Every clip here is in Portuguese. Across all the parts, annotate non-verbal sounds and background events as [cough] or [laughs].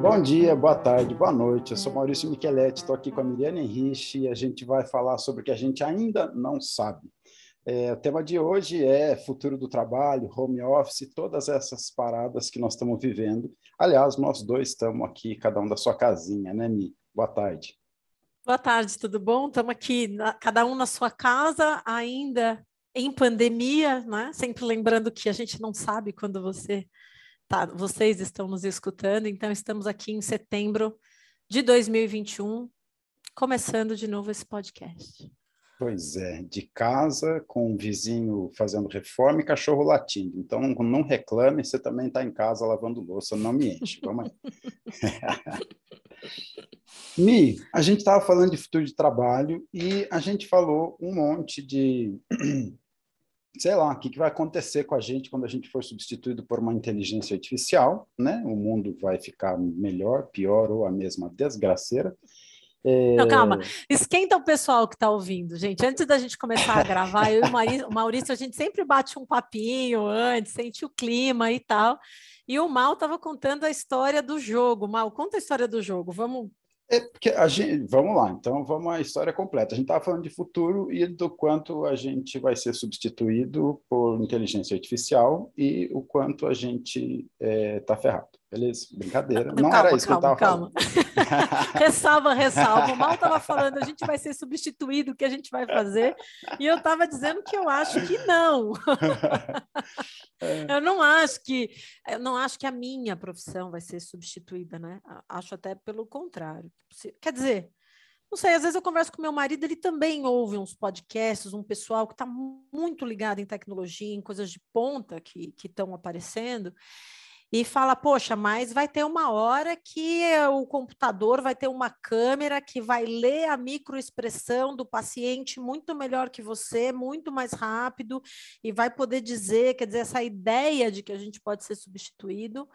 Bom dia, boa tarde, boa noite. Eu sou Maurício Micheletti, estou aqui com a Miriane Henrich e a gente vai falar sobre o que a gente ainda não sabe. É, o tema de hoje é futuro do trabalho, home office, todas essas paradas que nós estamos vivendo. Aliás, nós dois estamos aqui, cada um da sua casinha, né, Mi? Boa tarde. Boa tarde, tudo bom? Estamos aqui, na, cada um na sua casa, ainda em pandemia, né? Sempre lembrando que a gente não sabe quando você tá, vocês estão nos escutando, então estamos aqui em setembro de 2021, começando de novo esse podcast. Pois é, de casa, com um vizinho fazendo reforma e cachorro latindo. Então, não reclame, você também está em casa lavando louça, não me. Vamos aí. [laughs] Mi, a gente estava falando de futuro de trabalho e a gente falou um monte de sei lá, o que, que vai acontecer com a gente quando a gente for substituído por uma inteligência artificial, né? O mundo vai ficar melhor, pior ou a mesma desgraceira. É... Não, calma, esquenta o pessoal que está ouvindo, gente. Antes da gente começar a gravar, eu e o Maurício, a gente sempre bate um papinho antes, sente o clima e tal. E o Mal estava contando a história do jogo. Mal, conta a história do jogo. Vamos é porque a gente, vamos lá, então vamos à história completa. A gente estava falando de futuro e do quanto a gente vai ser substituído por inteligência artificial e o quanto a gente está é, tá ferrado. Beleza? Brincadeira. Não calma, era isso calma, que eu estava falando. [laughs] ressalva, ressalva. O Mal estava falando, a gente vai ser substituído, o que a gente vai fazer? E eu estava dizendo que eu acho que não. É. Eu não acho que eu não acho que a minha profissão vai ser substituída, né? Acho até pelo contrário. Quer dizer, não sei, às vezes eu converso com meu marido, ele também ouve uns podcasts, um pessoal que está muito ligado em tecnologia, em coisas de ponta que estão aparecendo e fala: Poxa, mas vai ter uma hora que o computador vai ter uma câmera que vai ler a microexpressão do paciente muito melhor que você, muito mais rápido, e vai poder dizer, quer dizer, essa ideia de que a gente pode ser substituído,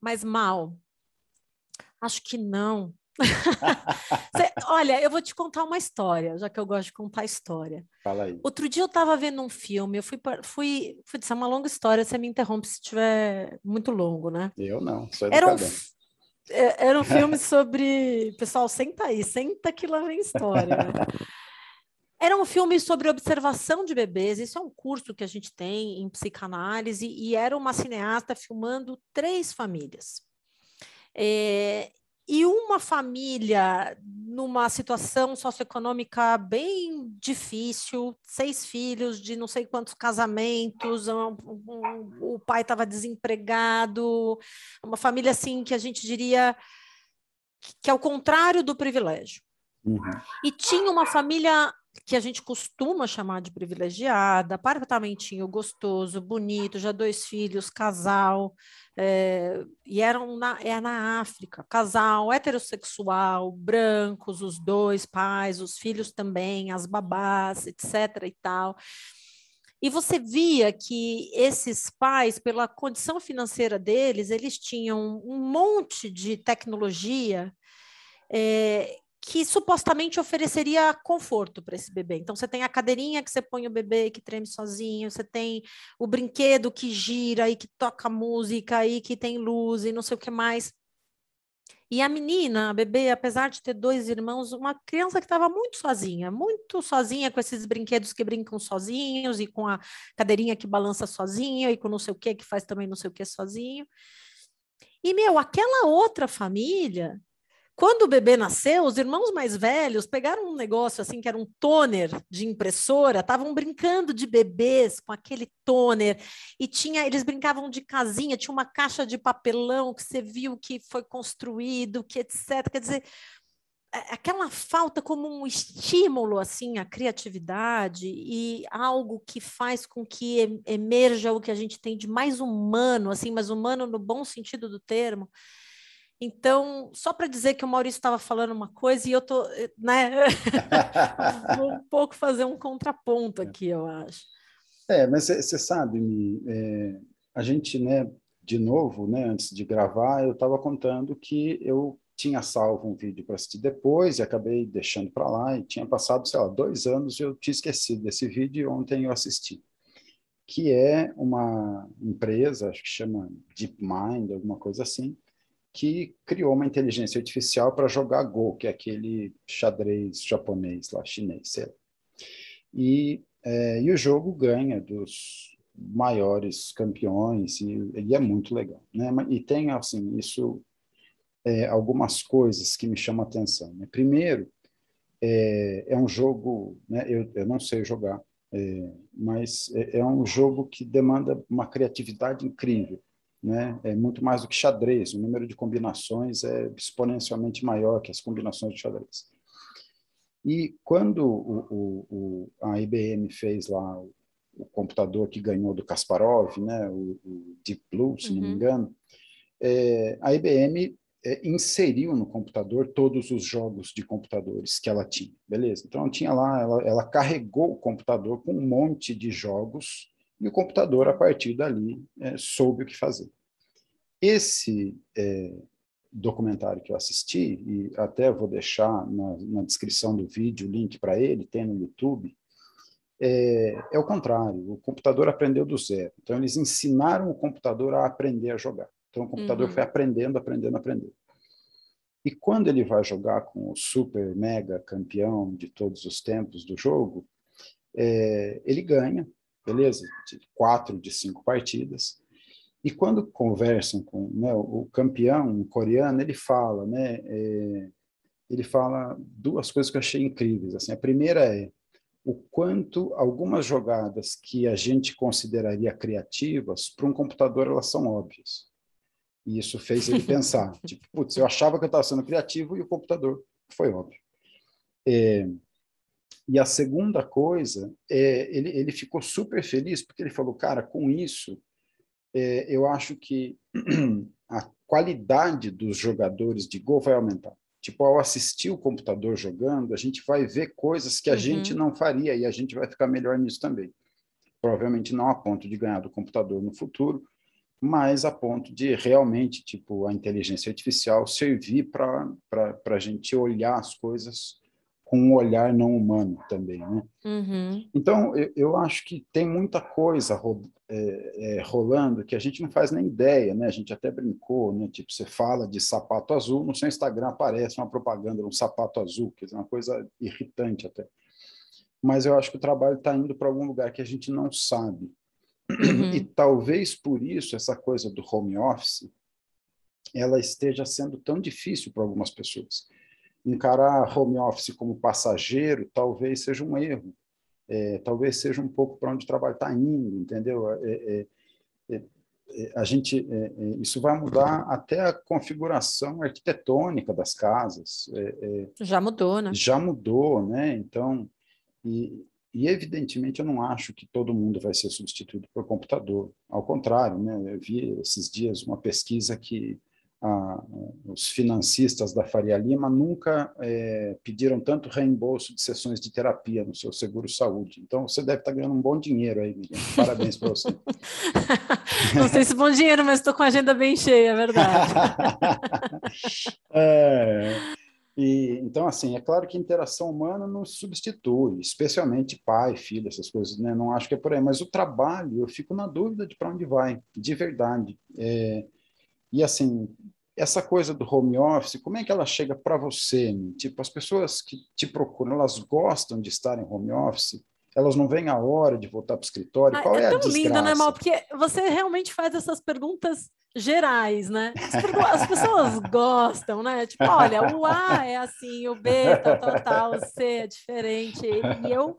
mas mal. Acho que não. [laughs] Cê, olha, eu vou te contar uma história, já que eu gosto de contar história. Fala aí. Outro dia eu estava vendo um filme, eu fui, fui, fui dizer, é uma longa história, você me interrompe se estiver muito longo, né? Eu não, sou era um, é, era um filme sobre. Pessoal, senta aí, senta que lá vem história. Né? [laughs] Era um filme sobre observação de bebês. Isso é um curso que a gente tem em psicanálise, e era uma cineasta filmando três famílias. É, e uma família numa situação socioeconômica bem difícil, seis filhos de não sei quantos casamentos, um, um, o pai estava desempregado, uma família assim que a gente diria que é o contrário do privilégio. Uhum. E tinha uma família que a gente costuma chamar de privilegiada, apartamentinho gostoso, bonito, já dois filhos, casal, é, e eram na, é na África, casal heterossexual, brancos, os dois pais, os filhos também, as babás, etc. e tal. E você via que esses pais, pela condição financeira deles, eles tinham um monte de tecnologia é, que supostamente ofereceria conforto para esse bebê. Então, você tem a cadeirinha que você põe o bebê que treme sozinho, você tem o brinquedo que gira e que toca música e que tem luz e não sei o que mais. E a menina, a bebê, apesar de ter dois irmãos, uma criança que estava muito sozinha, muito sozinha com esses brinquedos que brincam sozinhos e com a cadeirinha que balança sozinha e com não sei o que que faz também não sei o que sozinho. E, meu, aquela outra família quando o bebê nasceu, os irmãos mais velhos pegaram um negócio assim que era um toner de impressora, estavam brincando de bebês com aquele toner e tinha, eles brincavam de casinha, tinha uma caixa de papelão que você viu que foi construído, que etc. Quer dizer, aquela falta como um estímulo assim à criatividade e algo que faz com que emerja o que a gente tem de mais humano, assim, mas humano no bom sentido do termo então, só para dizer que o Maurício estava falando uma coisa e eu tô, né? [laughs] Vou um pouco fazer um contraponto aqui, eu acho. É, mas você sabe, é, a gente, né, de novo, né, antes de gravar, eu estava contando que eu tinha salvo um vídeo para assistir depois e acabei deixando para lá e tinha passado, sei lá, dois anos e eu tinha esquecido desse vídeo e ontem eu assisti que é uma empresa, acho que chama DeepMind, alguma coisa assim, que criou uma inteligência artificial para jogar Go, que é aquele xadrez japonês lá, chinês, sei lá. E, é, e o jogo ganha dos maiores campeões e, e, é muito legal, né? E tem assim isso é, algumas coisas que me chamam a atenção. Né? Primeiro, é, é um jogo, né? Eu, eu não sei jogar, é, mas é, é um jogo que demanda uma criatividade incrível né? É muito mais do que xadrez. O número de combinações é exponencialmente maior que as combinações de xadrez. E quando o, o, o, a IBM fez lá o, computador que ganhou do Kasparov, né? O, Deep Blue, se uhum. não me uhum. engano, é, a IBM é, inseriu no computador todos os jogos de computadores que ela tinha, beleza? Então tinha lá, ela, ela carregou o computador com um monte de jogos e o computador, a partir dali, é, soube o que fazer. Esse é, documentário que eu assisti, e até vou deixar na, na descrição do vídeo o link para ele, tem no YouTube, é, é, o contrário, o computador aprendeu do zero. Então, eles ensinaram o computador a aprender a jogar. Então, o computador uhum. foi aprendendo, aprendendo, aprendendo. E quando ele vai jogar com o super mega campeão de todos os tempos do jogo, é, ele ganha, beleza? De quatro de cinco partidas. E quando conversam com né, o campeão coreano, ele fala, né? É, ele fala duas coisas que eu achei incríveis. Assim, a primeira é o quanto algumas jogadas que a gente consideraria criativas, para um computador elas são óbvias. E isso fez ele [laughs] pensar, tipo, putz, eu achava que eu estava sendo criativo e o computador foi óbvio. É, e a segunda coisa, é, ele, ele ficou super feliz porque ele falou, cara, com isso, é, eu acho que [clears throat] a qualidade dos jogadores de gol vai aumentar. Tipo, ao assistir o computador jogando, a gente vai ver coisas que a uhum. gente não faria e a gente vai ficar melhor nisso também. Provavelmente não a ponto de ganhar do computador no futuro, mas a ponto de realmente, tipo, a inteligência artificial servir para a gente olhar as coisas com um olhar não humano também, né? Uhum. Então, eu, eu, acho que tem muita coisa ro, é, é, rolando que a gente não faz nem ideia, né? A gente até brincou, né? Tipo, você fala de sapato azul, no seu Instagram aparece uma propaganda de um sapato azul, que é uma coisa irritante até. Mas eu acho que o trabalho está indo para algum lugar que a gente não sabe. Uhum. E talvez por isso essa coisa do home office ela esteja sendo tão difícil para algumas pessoas encarar home office como passageiro talvez seja um erro, é, talvez seja um pouco para onde o trabalho está indo, entendeu? É, é, é, é a gente, é, isso vai mudar até a configuração arquitetônica das casas. já mudou, né? Já mudou, né? Então, e, e evidentemente eu não acho que todo mundo vai ser substituído por computador. Ao contrário, né? Eu vi esses dias uma pesquisa que a, os financistas da Faria Lima nunca é, pediram tanto reembolso de sessões de terapia no seu seguro-saúde. Então, você deve estar ganhando um bom dinheiro aí, Miriam. Parabéns para você. [laughs] Não sei se bom dinheiro, mas estou com a agenda bem cheia, é verdade. [laughs] é, e, então, assim, é claro que a interação humana não substitui, especialmente pai, filho, essas coisas, né? Não acho que é por aí, mas o trabalho, eu fico na dúvida de para onde vai, de verdade. É, e assim, essa coisa do home office, como é que ela chega para você? Tipo, as pessoas que te procuram, elas gostam de estar em home office? Elas não veem a hora de voltar para o escritório? Ah, Qual é, é tão a desgraça? lindo, né, Mal? Porque você realmente faz essas perguntas gerais, né? As, pessoas [laughs] gostam, né? Tipo, olha, o A é assim, o B, tal, tal, tal, o C é diferente. E eu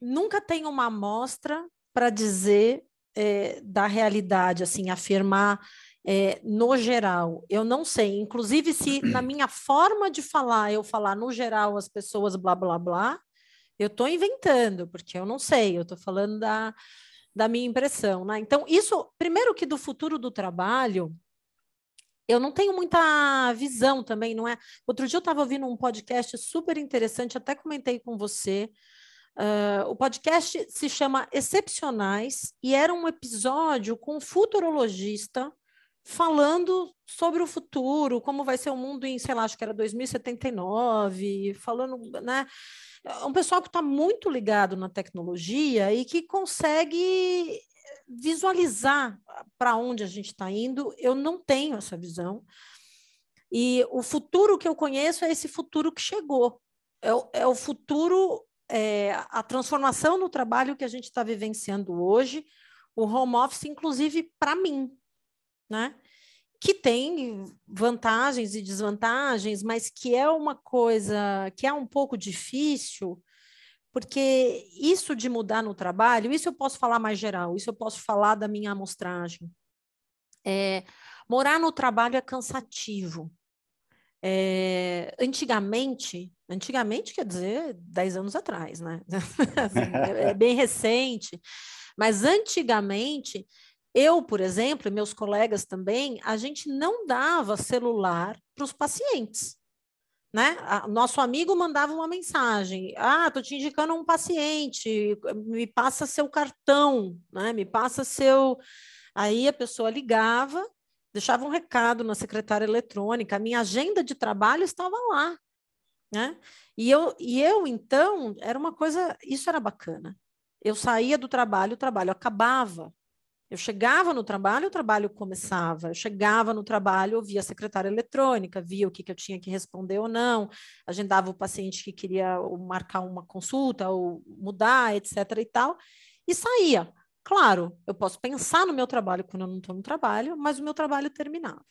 nunca tenho uma amostra para dizer é, da realidade, assim, afirmar é, no geral, eu não sei. Inclusive, se na [clears throat] minha forma de falar, eu falar no geral as pessoas blá blá blá, eu estou inventando, porque eu não sei, eu estou falando da, da minha impressão. Né? Então, isso, primeiro que do futuro do trabalho, eu não tenho muita visão também, não é? Outro dia eu estava ouvindo um podcast super interessante, até comentei com você. Uh, o podcast se chama Excepcionais e era um episódio com um futurologista falando sobre o futuro, como vai ser o mundo em, sei lá, acho que era 2079, falando, né? Um pessoal que está muito ligado na tecnologia e que consegue visualizar para onde a gente está indo. Eu não tenho essa visão. E o futuro que eu conheço é esse futuro que chegou. É o, é o futuro, é, a transformação no trabalho que a gente está vivenciando hoje, o home office, inclusive para mim, né? Que tem vantagens e desvantagens, mas que é uma coisa que é um pouco difícil, porque isso de mudar no trabalho, isso eu posso falar mais geral, isso eu posso falar da minha amostragem. É, morar no trabalho é cansativo. É, antigamente, antigamente quer dizer 10 anos atrás, né? [laughs] assim, é, é bem recente, mas antigamente, eu, por exemplo, e meus colegas também, a gente não dava celular para os pacientes. Né? Nosso amigo mandava uma mensagem: Ah, estou te indicando um paciente, me passa seu cartão, né? me passa seu. Aí a pessoa ligava, deixava um recado na secretária eletrônica, a minha agenda de trabalho estava lá. Né? E, eu, e eu, então, era uma coisa, isso era bacana. Eu saía do trabalho, o trabalho acabava. Eu chegava no trabalho, o trabalho começava. Eu chegava no trabalho, eu via a secretária eletrônica, via o que, que eu tinha que responder ou não, agendava o paciente que queria marcar uma consulta ou mudar, etc. e tal, e saía. Claro, eu posso pensar no meu trabalho quando eu não estou no trabalho, mas o meu trabalho terminava.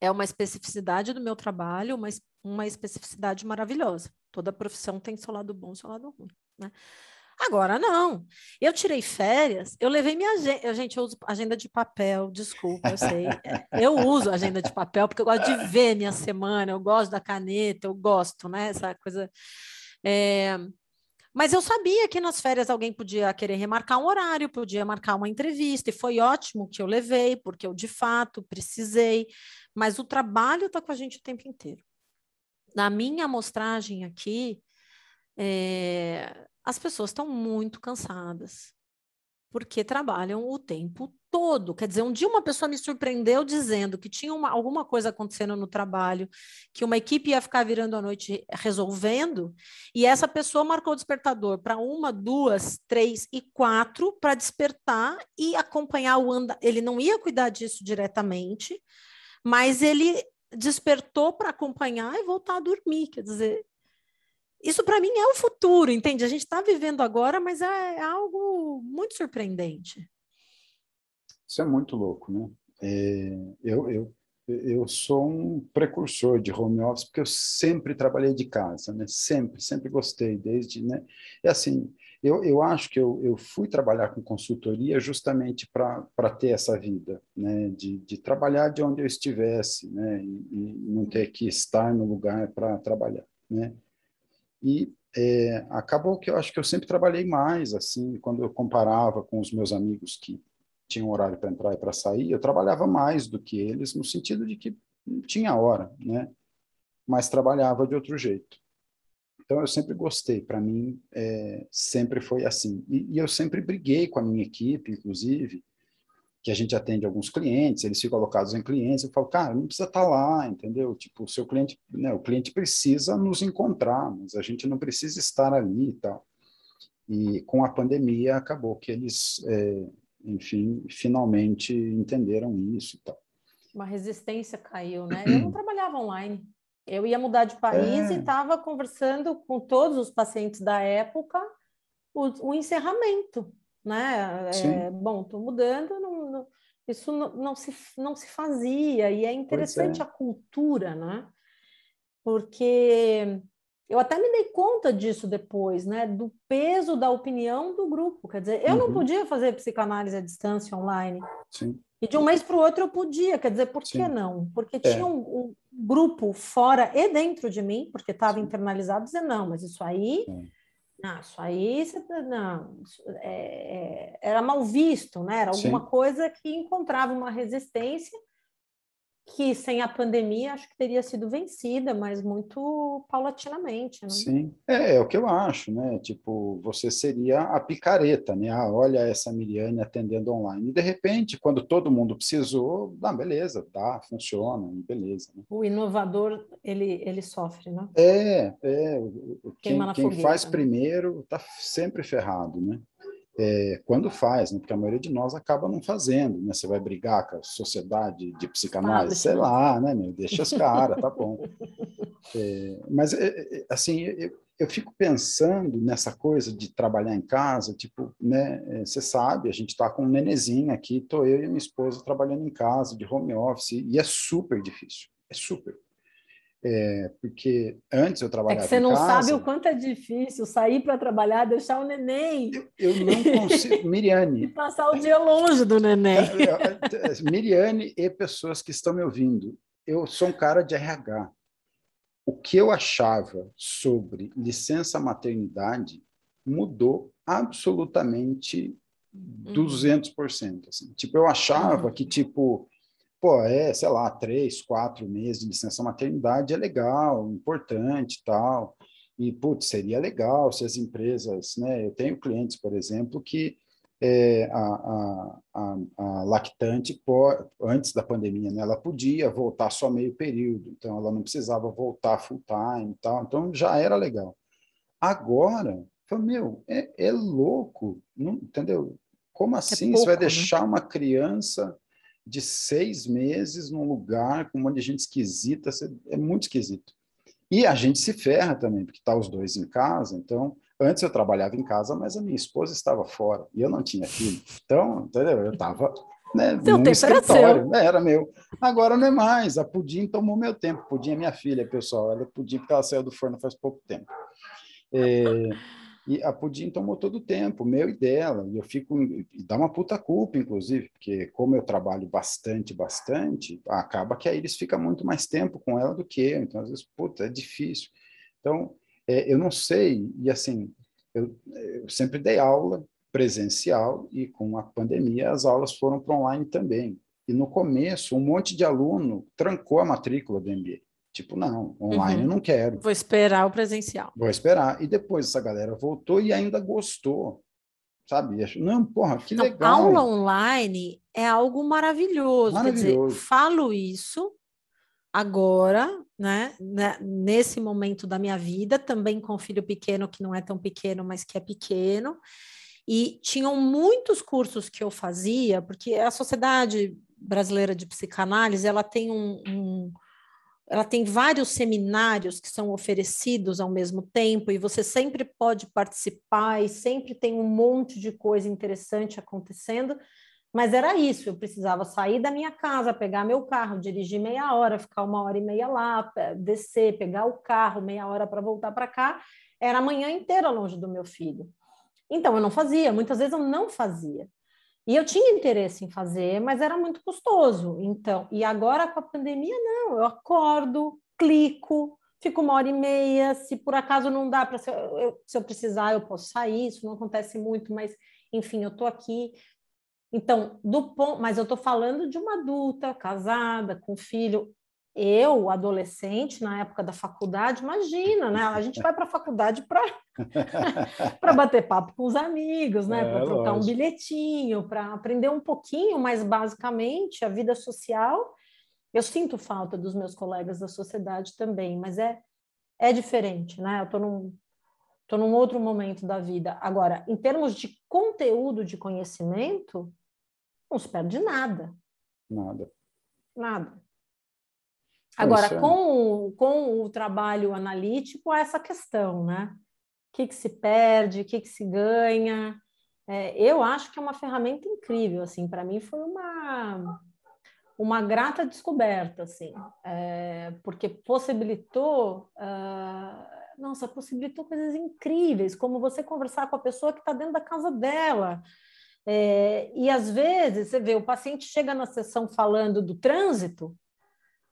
É uma especificidade do meu trabalho, uma, uma especificidade maravilhosa. Toda profissão tem seu lado bom seu lado ruim. Né? Agora não. Eu tirei férias, eu levei minha agenda. Gente, eu uso agenda de papel, desculpa, eu sei. É, eu uso agenda de papel porque eu gosto de ver minha semana, eu gosto da caneta, eu gosto, né? Essa coisa. É... Mas eu sabia que nas férias alguém podia querer remarcar um horário, podia marcar uma entrevista, e foi ótimo que eu levei, porque eu de fato precisei, mas o trabalho está com a gente o tempo inteiro. Na minha amostragem aqui, é, as pessoas estão muito cansadas, porque trabalham o tempo todo. Quer dizer, um dia uma pessoa me surpreendeu dizendo que tinha uma, alguma coisa acontecendo no trabalho, que uma equipe ia ficar virando a noite resolvendo, e essa pessoa marcou o despertador para uma, duas, três e quatro para despertar e acompanhar o anda. Ele não ia cuidar disso diretamente, mas ele despertou para acompanhar e voltar a dormir. Quer dizer, isso para mim é o futuro, entende? A gente está vivendo agora, mas é, é algo muito surpreendente. Isso é muito louco, né? É, eu, eu, eu sou um precursor de home office porque eu sempre trabalhei de casa, né? Sempre, sempre gostei, desde, né? E assim, eu, eu acho que eu, eu fui trabalhar com consultoria justamente para ter essa vida, né? De, de trabalhar de onde eu estivesse, né? E, e não ter que estar no lugar para trabalhar, né? E é, acabou que eu acho que eu sempre trabalhei mais, assim, quando eu comparava com os meus amigos que tinham horário para entrar e para sair, eu trabalhava mais do que eles, no sentido de que não tinha hora, né? Mas trabalhava de outro jeito. Então eu sempre gostei, para mim é, sempre foi assim. E, e eu sempre briguei com a minha equipe, inclusive, que a gente atende alguns clientes, eles ficam alocados em clientes, eu falo, cara, não precisa estar tá lá, entendeu? Tipo, o seu cliente, né, o cliente precisa nos encontrar, mas a gente não precisa estar ali e tal. E com a pandemia acabou que eles, é, enfim, finalmente entenderam isso e tal. Uma resistência caiu, né? Eu não trabalhava online. Eu ia mudar de país é. e estava conversando com todos os pacientes da época o, o encerramento, né? É, bom, estou mudando, não isso não, não, se, não se fazia, e é interessante é. a cultura, né? Porque eu até me dei conta disso depois, né? Do peso da opinião do grupo. Quer dizer, eu uhum. não podia fazer psicanálise à distância online. Sim. E de um mês para o outro eu podia. Quer dizer, por Sim. que não? Porque é. tinha um, um, grupo fora e dentro de mim, porque estava internalizado, dizer, não, mas isso aí. É não, isso aí tá, não, é, é, era mal visto, né? Era alguma Sim. coisa que encontrava uma resistência que sem a pandemia acho que teria sido vencida, mas muito paulatinamente. Né? Sim, é, é, o que eu acho, né? Tipo, você seria a picareta, né? Ah, olha essa Miriane atendendo online. E de repente, quando todo mundo precisou, dá, beleza, tá, funciona, beleza. Né? O inovador, ele, ele sofre, né? É, é. Quem, quem faz né? primeiro está sempre ferrado, né? É, quando faz, né? porque a maioria de nós acaba não fazendo, né? Você vai brigar com a sociedade de psicanálise, sei lá, né, meu? Deixa os caras, tá bom. [laughs] É, mas, é, é, assim, eu, eu, fico pensando nessa coisa de trabalhar em casa, tipo, né? É, você sabe, a gente tá com um nenezinho aqui, tô eu e minha esposa trabalhando em casa, de home office, e é super difícil, é super. É, porque antes eu trabalhava. É que você não casa, sabe o quanto é difícil sair para trabalhar, deixar o neném. Eu, eu não consigo. [laughs] Miriane. e passar o dia longe do neném. É, é, é, Miriane e pessoas que estão me ouvindo. Eu sou um cara de RH. O que eu achava sobre licença maternidade mudou absolutamente 200%. Uhum. Assim. Tipo, eu achava uhum. que, tipo, pô, é, sei lá, três, quatro meses de licença maternidade é legal, importante tal. E, putz, seria legal se as empresas, né? Eu tenho clientes, por exemplo, que é, a, a, a, a, lactante, antes da pandemia, né, ela podia voltar só meio período, então ela não precisava voltar full time e tal, então já era legal. Agora, falei, meu, é, é louco, não, entendeu? Como é assim? É pouco, você vai né? deixar né? uma criança de seis meses num lugar com um monte de gente esquisita, é muito esquisito. E a gente se ferra também, porque tá os dois em casa, então, antes eu trabalhava em casa, mas a minha esposa estava fora, e eu não tinha filho. Então, entendeu? Eu estava né, Seu tempo escritório, era. Né, era meu. Agora não é mais, a Pudim tomou meu tempo, Pudim é minha filha, pessoal, ela é Pudim porque ela saiu do forno faz pouco tempo. É, e a Pudim tomou todo o tempo, meu e dela, e eu fico, e dá uma puta culpa, inclusive, porque como eu trabalho bastante, bastante, acaba que aí eles ficam muito mais tempo com ela do que eu, então às vezes, puta, é difícil. Então, é, eu não sei, e assim, eu, eu sempre dei aula presencial e com a pandemia as aulas foram para online também. E no começo, um monte de aluno trancou a matrícula do MBA. Tipo, não, online uhum. eu não quero. Vou esperar o presencial. Vou esperar. E depois essa galera voltou e ainda gostou. Sabe? Não, porra, que então, legal. Aula online é algo maravilhoso. maravilhoso. Quer dizer, falo isso agora, né, né, nesse momento da minha vida, também com filho pequeno, que não é tão pequeno, mas que é pequeno. E tinham muitos cursos que eu fazia, porque a Sociedade Brasileira de Psicanálise, ela tem um, um ela tem vários seminários que são oferecidos ao mesmo tempo e você sempre pode participar e sempre tem um monte de coisa interessante acontecendo. Mas era isso, eu precisava sair da minha casa, pegar meu carro, dirigir meia hora, ficar uma hora e meia lá, descer, pegar o carro, meia hora para voltar para cá. Era a manhã inteira longe do meu filho. Então eu não fazia, muitas vezes eu não fazia. E eu tinha interesse em fazer, mas era muito custoso. Então, e agora com a pandemia, não, eu acordo, clico, fico uma hora e meia. Se por acaso não dá para se, se eu precisar, eu posso sair. Isso não acontece muito, mas enfim, eu estou aqui. Então, do ponto, mas eu estou falando de uma adulta, casada, com filho. Eu, adolescente, na época da faculdade, imagina, né? A gente vai para a faculdade para [laughs] bater papo com os amigos, né? É, para trocar lógico. um bilhetinho, para aprender um pouquinho mais basicamente a vida social. Eu sinto falta dos meus colegas da sociedade também, mas é, é diferente, né? Eu estou num, tô num outro momento da vida. Agora, em termos de conteúdo de conhecimento, não se perde nada. Nada. Nada. Agora, com, com o trabalho analítico, há essa questão, né? O que, que se perde, o que, que se ganha. É, eu acho que é uma ferramenta incrível, assim, para mim foi uma, uma grata descoberta, assim, é, porque possibilitou, uh, nossa, possibilitou coisas incríveis, como você conversar com a pessoa que está dentro da casa dela, é, e às vezes, você vê, o paciente chega na sessão falando do trânsito,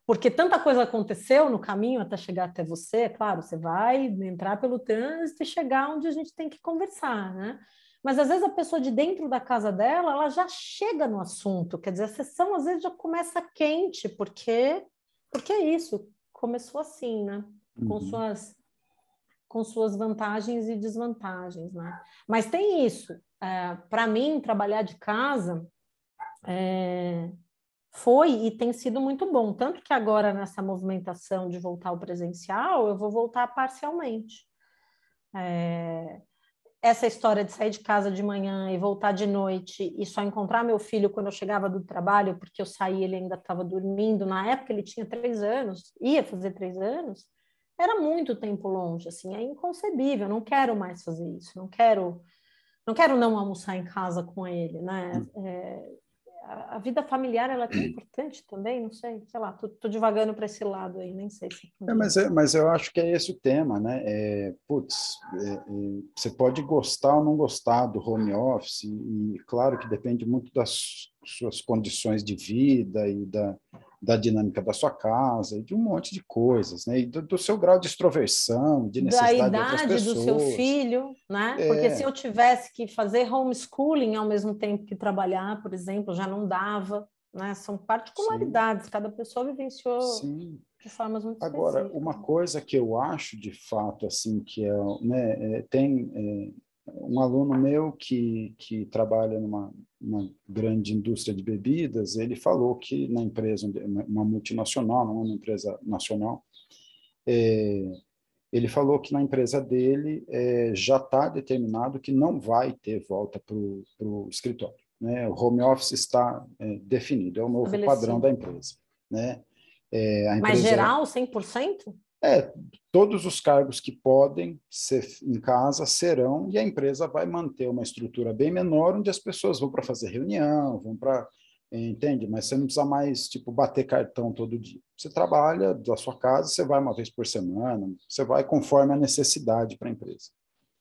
porque tanta coisa aconteceu no caminho até chegar até você, é claro, você vai entrar pelo trânsito e chegar onde a gente tem que conversar, né? Mas às vezes a pessoa de dentro da casa dela, ela já chega no assunto, quer dizer, a sessão às vezes já começa quente, porque porque é isso, começou assim, né? Com uhum. suas com suas vantagens e desvantagens, né? Mas tem isso. É, Para mim, trabalhar de casa é, foi e tem sido muito bom. Tanto que agora, nessa movimentação de voltar ao presencial, eu vou voltar parcialmente. É, essa história de sair de casa de manhã e voltar de noite e só encontrar meu filho quando eu chegava do trabalho, porque eu saí ele ainda estava dormindo. Na época ele tinha três anos, ia fazer três anos. Era muito tempo longe, assim, é inconcebível. Não quero mais fazer isso. Não quero, não quero não almoçar em casa com ele, né? Hum. É, a, vida familiar ela é tão importante também, não sei, sei lá, tô, tô divagando para esse lado aí, nem sei se. É, mas, é, mas eu acho que é esse o tema, né? É, putz, é, é, você pode gostar ou não gostar do home office, e claro que depende muito das suas condições de vida e da, da dinâmica da sua casa, e de um monte de coisas, né? E do, do seu grau de extroversão, de necessidade da idade do seu filho, né? É. Porque se eu tivesse que fazer homeschooling ao mesmo tempo que trabalhar, por exemplo, já não dava, né? São particularidades, Sim. cada pessoa vivenciou Sim. de formas muito Agora, uma coisa que eu acho de fato assim que é, né, é, tem é, um aluno meu que, que trabalha numa, uma grande indústria de bebidas, ele falou que na empresa, uma multinacional, não é uma empresa nacional, é, ele falou que na empresa dele é, já está determinado que não vai ter volta para o escritório. Né? O home office está é, definido, é o novo padrão da empresa. Né? É, empresa, Mas geral, 100%? É, todos os cargos que podem ser em casa serão, e a empresa vai manter uma estrutura bem menor, onde as pessoas vão para fazer reunião, vão para. Entende? Mas você não precisa mais, tipo, bater cartão todo dia. Você trabalha da sua casa, você vai uma vez por semana, você vai conforme a necessidade para a empresa.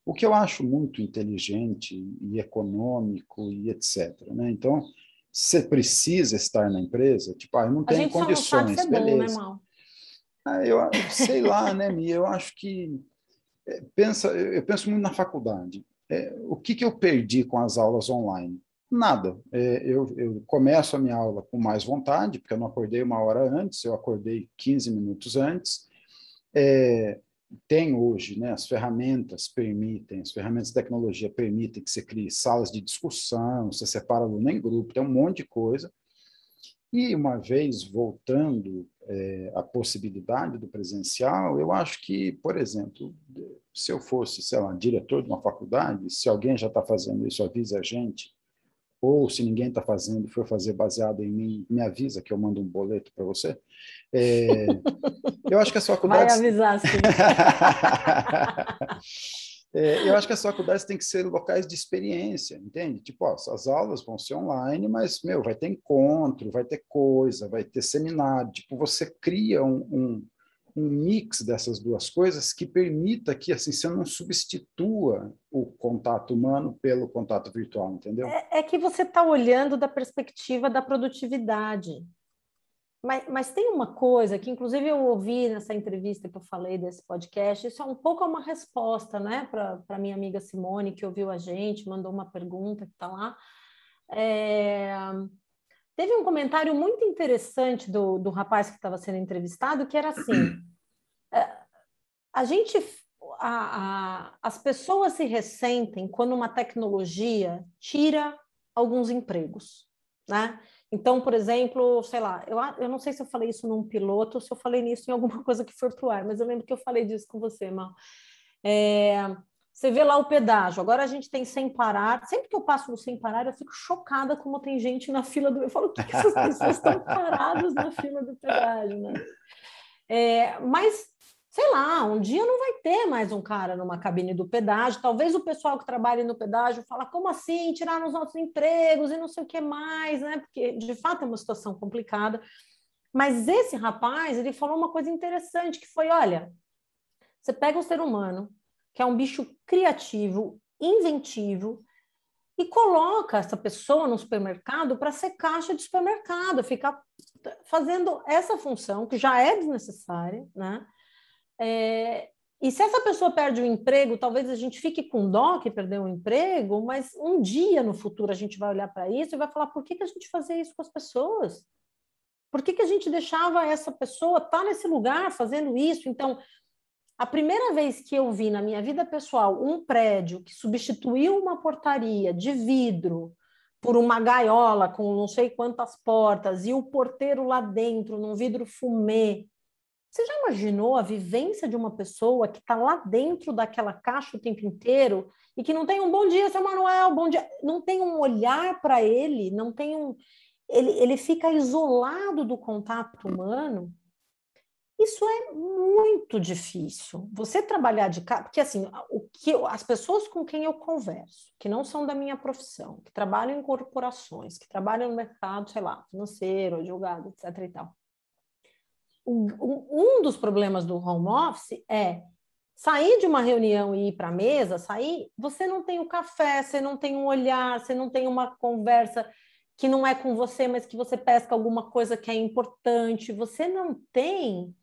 O que eu acho muito inteligente e econômico e etc. Né? Então, você precisa estar na empresa, tipo, ah, eu não tenho condições, não beleza. Bom, né, ah, eu sei lá, né, Mia? Eu acho que é, pensa, eu penso muito na faculdade. É, o que, que eu perdi com as aulas online? Nada. É, eu, eu, começo a minha aula com mais vontade, porque eu não acordei uma hora antes, eu acordei 15 minutos antes. É, tem hoje, né, as ferramentas permitem, as ferramentas de tecnologia permitem que você crie salas de discussão, você separa aluno em grupo, tem um monte de coisa. E uma vez voltando é, a possibilidade do presencial, eu acho que, por exemplo, se eu fosse, sei lá, diretor de uma faculdade, se alguém já está fazendo isso, avisa a gente, ou se ninguém está fazendo, for fazer baseado em mim, me avisa que eu mando um boleto para você. É, [laughs] eu acho que as faculdades... Vai avisar, sim. [laughs] [laughs] É, eu acho que as faculdades têm que ser locais de experiência, entende? Tipo, ó, as aulas vão ser online, mas, meu, vai ter encontro, vai ter coisa, vai ter seminário. Tipo, você cria um, um, um mix dessas duas coisas que permita que, assim, você não substitua o contato humano pelo contato virtual, entendeu? É, é que você está olhando da perspectiva da produtividade. Mas, mas, tem uma coisa que, inclusive, eu ouvi nessa entrevista que eu falei desse podcast, isso é um pouco uma resposta, né, para a minha amiga Simone, que ouviu a gente, mandou uma pergunta que está lá. É... Teve um comentário muito interessante do, do rapaz que estava sendo entrevistado, que era assim: [clears throat] é, a gente, a, a, as pessoas se ressentem quando uma tecnologia tira alguns empregos, né? Então, por exemplo, sei lá, eu, eu não sei se eu falei isso num piloto se eu falei nisso em alguma [laughs] coisa que foi pro ar, mas eu lembro que eu falei disso com você, Mal. É, você vê lá o pedágio, agora a gente tem sem parar. Sempre que eu passo no sem parar, eu fico chocada como tem gente na fila do. Eu falo, o que, que essas pessoas estão paradas na fila do pedágio, né? É, mas sei lá, um dia não vai ter mais um cara numa cabine do pedágio. Talvez o pessoal que trabalha no pedágio fala, como assim, tirar os nossos empregos e não sei o que mais, né? Porque de fato é uma situação complicada. Mas esse rapaz, ele falou uma coisa interessante, que foi, olha, você pega um ser humano, que é um bicho criativo, inventivo, e coloca essa pessoa no supermercado para ser caixa de supermercado, ficar fazendo essa função que já é desnecessária, né? É, e se essa pessoa perde o emprego, talvez a gente fique com dó que perdeu o emprego, mas um dia no futuro a gente vai olhar para isso e vai falar: por que, que a gente fazia isso com as pessoas? Por que, que a gente deixava essa pessoa estar tá nesse lugar fazendo isso? Então, a primeira vez que eu vi na minha vida pessoal um prédio que substituiu uma portaria de vidro por uma gaiola com não sei quantas portas e o porteiro lá dentro num vidro fumê Você já imaginou a vivência de uma pessoa que está lá dentro daquela caixa o tempo inteiro e que não tem um bom dia, seu Manuel, bom dia, não tem um olhar para ele, não tem um. Ele, ele fica isolado do contato humano. Isso é muito difícil. Você trabalhar de casa, porque assim, o que as pessoas com quem eu converso, que não são da minha profissão, que trabalham em corporações, que trabalham no mercado, sei lá, financeiro, advogado, etc. e tal, um dos problemas do home office é sair de uma reunião e ir para a mesa, sair, você não tem o café, você não tem um olhar, você não tem uma conversa que não é com você, mas que você pesca alguma coisa que é importante, você não tem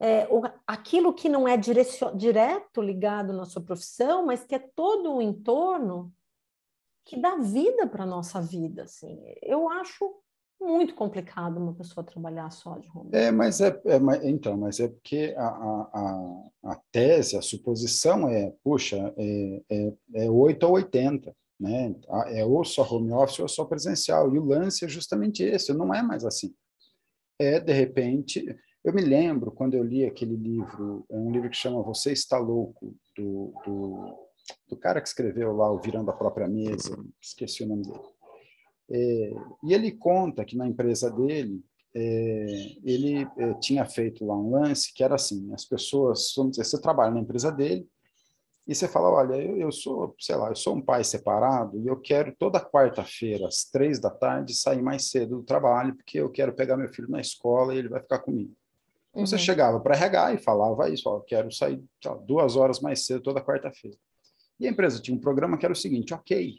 é, o, aquilo que não é direto ligado na sua profissão, mas que é todo o entorno que dá vida para a nossa vida. Assim. Eu acho muito complicado uma pessoa trabalhar só de home. É, mas é, é então, mas é porque a, a, a, tese, a suposição é, puxa, é, é, é 8 ou 80, né? É ou só home office ou só presencial. E o lance é justamente esse, não é mais assim. É, de repente, eu me lembro quando eu li aquele livro, é um livro que chama Você Está Louco, do, do, do cara que escreveu lá o Virando a Própria Mesa, esqueci o nome dele. É, e ele conta que na empresa dele, é, ele é, tinha feito lá um lance que era assim, as pessoas, vamos dizer, você trabalha na empresa dele e você fala, olha, eu, eu sou, sei lá, eu sou um pai separado e eu quero toda quarta-feira, às três da tarde, sair mais cedo do trabalho, porque eu quero pegar meu filho na escola e ele vai ficar comigo. Uhum. Você chegava para RH e falava isso, ó, quero sair lá, duas horas mais cedo toda quarta-feira. E a empresa tinha um programa que era o seguinte, ok,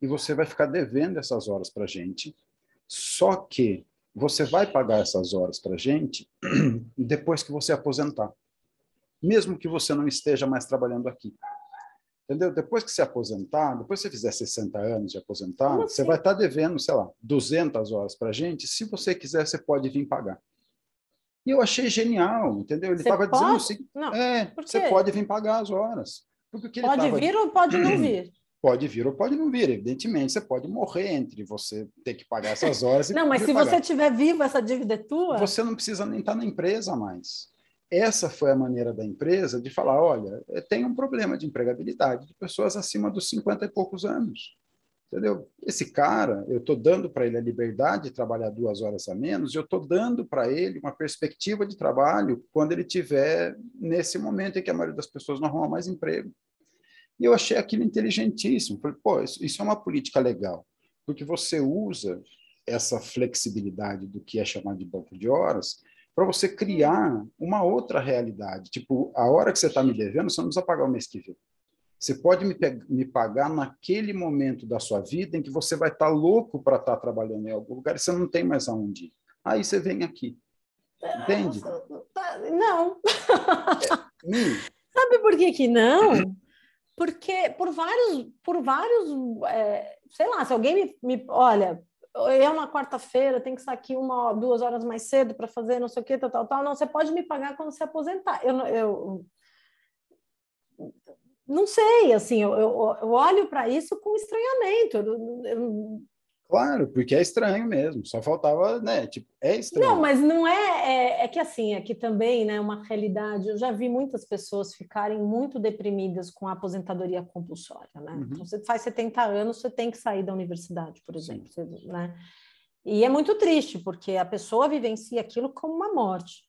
e você vai ficar devendo essas horas para a gente. Só que você vai pagar essas horas para a gente [clears throat] depois que você aposentar, mesmo que você não esteja mais trabalhando aqui. Entendeu? Depois que você aposentar, depois que você fizer 60 anos de aposentar, você vai estar tá devendo, sei lá, 200 horas para a gente. Se você quiser, você pode vir pagar. E eu achei genial, entendeu? Ele estava dizendo assim: não, é, você pode vir pagar as horas. Porque pode vir ou pode não [clears throat] vir? Pode vir ou pode não vir. Evidentemente, você pode morrer entre você ter que pagar essas horas e Não, mas se pagar. você estiver vivo, essa dívida é tua? Você não precisa nem estar na empresa mais. Essa foi a maneira da empresa de falar: olha, tem um problema de empregabilidade de pessoas acima dos 50 e poucos anos. Entendeu? Esse cara, eu estou dando para ele a liberdade de trabalhar duas horas a menos, e eu estou dando para ele uma perspectiva de trabalho quando ele tiver nesse momento em que a maioria das pessoas não arruma mais emprego. E eu achei aquilo inteligentíssimo. Falei, pô, isso, isso é uma política legal, porque você usa essa flexibilidade do que é chamado de banco de horas para você criar uma outra realidade. Tipo, a hora que você está me devendo, você não precisa pagar o mês que vem. Você pode me, me pagar naquele momento da sua vida em que você vai estar tá louco para estar tá trabalhando em algum lugar e você não tem mais aonde ir. Aí você vem aqui. Entende? Não. É, [laughs] Sabe por que, que não? Porque por vários, por vários, é, sei lá, se alguém me, me olha, eu na quarta-feira tenho que estar aqui uma, duas horas mais cedo para fazer não sei o que, tal, tal, tal. Não, você pode me pagar quando se aposentar. Eu, eu não sei, assim, eu, eu, eu olho para isso com estranhamento. Eu, eu, Claro, porque é estranho mesmo, só faltava, né? Tipo, é estranho. Não, mas não é, é, é que assim, aqui também, né, uma realidade, eu já vi muitas pessoas ficarem muito deprimidas com a aposentadoria compulsória, né? Uhum. Então, você faz 70 anos, você tem que sair da universidade, por exemplo, você, né? E é muito triste, porque a pessoa vivencia aquilo como uma morte.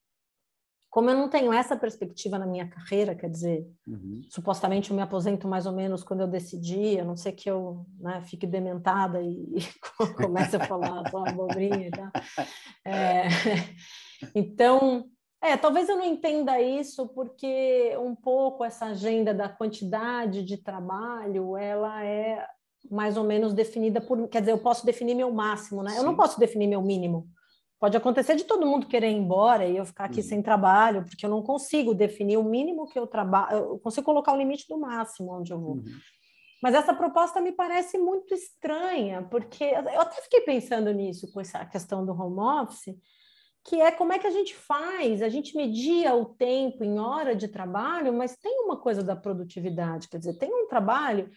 Como eu não tenho essa perspectiva na minha carreira, quer dizer, uhum. supostamente eu me aposento mais ou menos quando eu decidi, a não ser que eu né, fique dementada e, e [laughs] comece a falar só abobrinha e tal. É, [laughs] então, é, talvez eu não entenda isso porque um pouco essa agenda da quantidade de trabalho, ela é mais ou menos definida por, quer dizer, eu posso definir meu máximo, né? Sim. Eu não posso definir meu mínimo. Pode acontecer de todo mundo querer ir embora e eu ficar aqui uhum. sem trabalho, porque eu não consigo definir o mínimo que eu trabalho, eu consigo colocar o limite do máximo onde eu vou. Uhum. Mas essa proposta me parece muito estranha, porque eu até fiquei pensando nisso com essa questão do home office, que é como é que a gente faz, a gente media o tempo em hora de trabalho, mas tem uma coisa da produtividade, quer dizer, tem um trabalho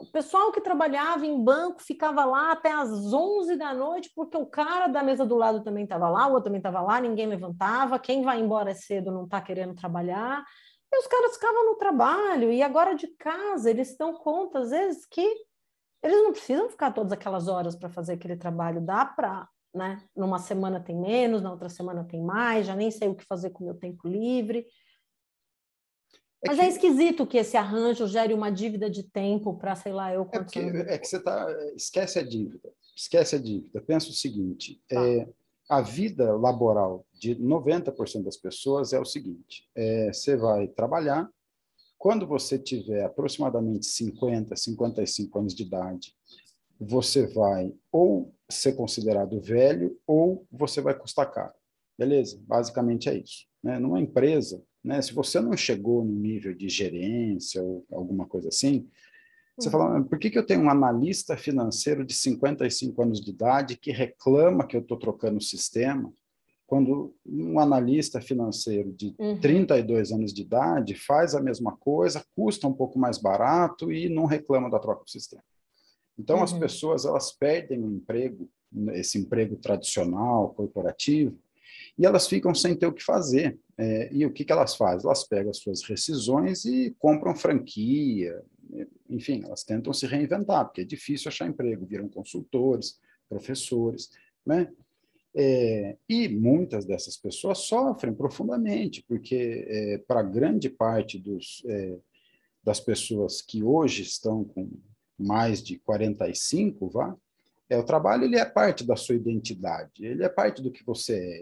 O pessoal que trabalhava em banco ficava lá até as 11 da noite, porque o cara da mesa do lado também estava lá, o outro também estava lá, ninguém levantava. Quem vai embora cedo não está querendo trabalhar. E os caras ficavam no trabalho, e agora de casa eles dão conta, às vezes, que eles não precisam ficar todas aquelas horas para fazer aquele trabalho. Dá para, né? Numa semana tem menos, na outra semana tem mais, já nem sei o que fazer com o meu tempo livre. É Mas é que... é esquisito que esse arranjo gere uma dívida de tempo para, sei lá, eu é porque, É que você tá. Esquece a dívida. Esquece a dívida. Pensa o seguinte: tá. é, a vida laboral de 90% das pessoas é o seguinte: é, você vai trabalhar, quando você tiver aproximadamente 50, 55 anos de idade, você vai ou ser considerado velho ou você vai custar caro. Beleza? Basicamente é isso. Né? Numa empresa, né, se você não chegou no nível de gerência ou alguma coisa assim, você uhum. fala, por que, que eu tenho um analista financeiro de 55 anos de idade que reclama que eu estou trocando o sistema, quando um analista financeiro de uhum. 32 anos de idade faz a mesma coisa, custa um pouco mais barato e não reclama da troca do sistema. Então, uhum. as pessoas elas perdem o emprego, esse emprego tradicional, corporativo, e elas ficam sem ter o que fazer. É, e o que, que elas fazem? Elas pegam as suas rescisões e compram franquia, enfim, elas tentam se reinventar, porque é difícil achar emprego, viram consultores, professores, né? É, e muitas dessas pessoas sofrem profundamente, porque é, para grande parte dos, é, das pessoas que hoje estão com mais de 45, vá, é, o trabalho ele é parte da sua identidade, ele é parte do que você é.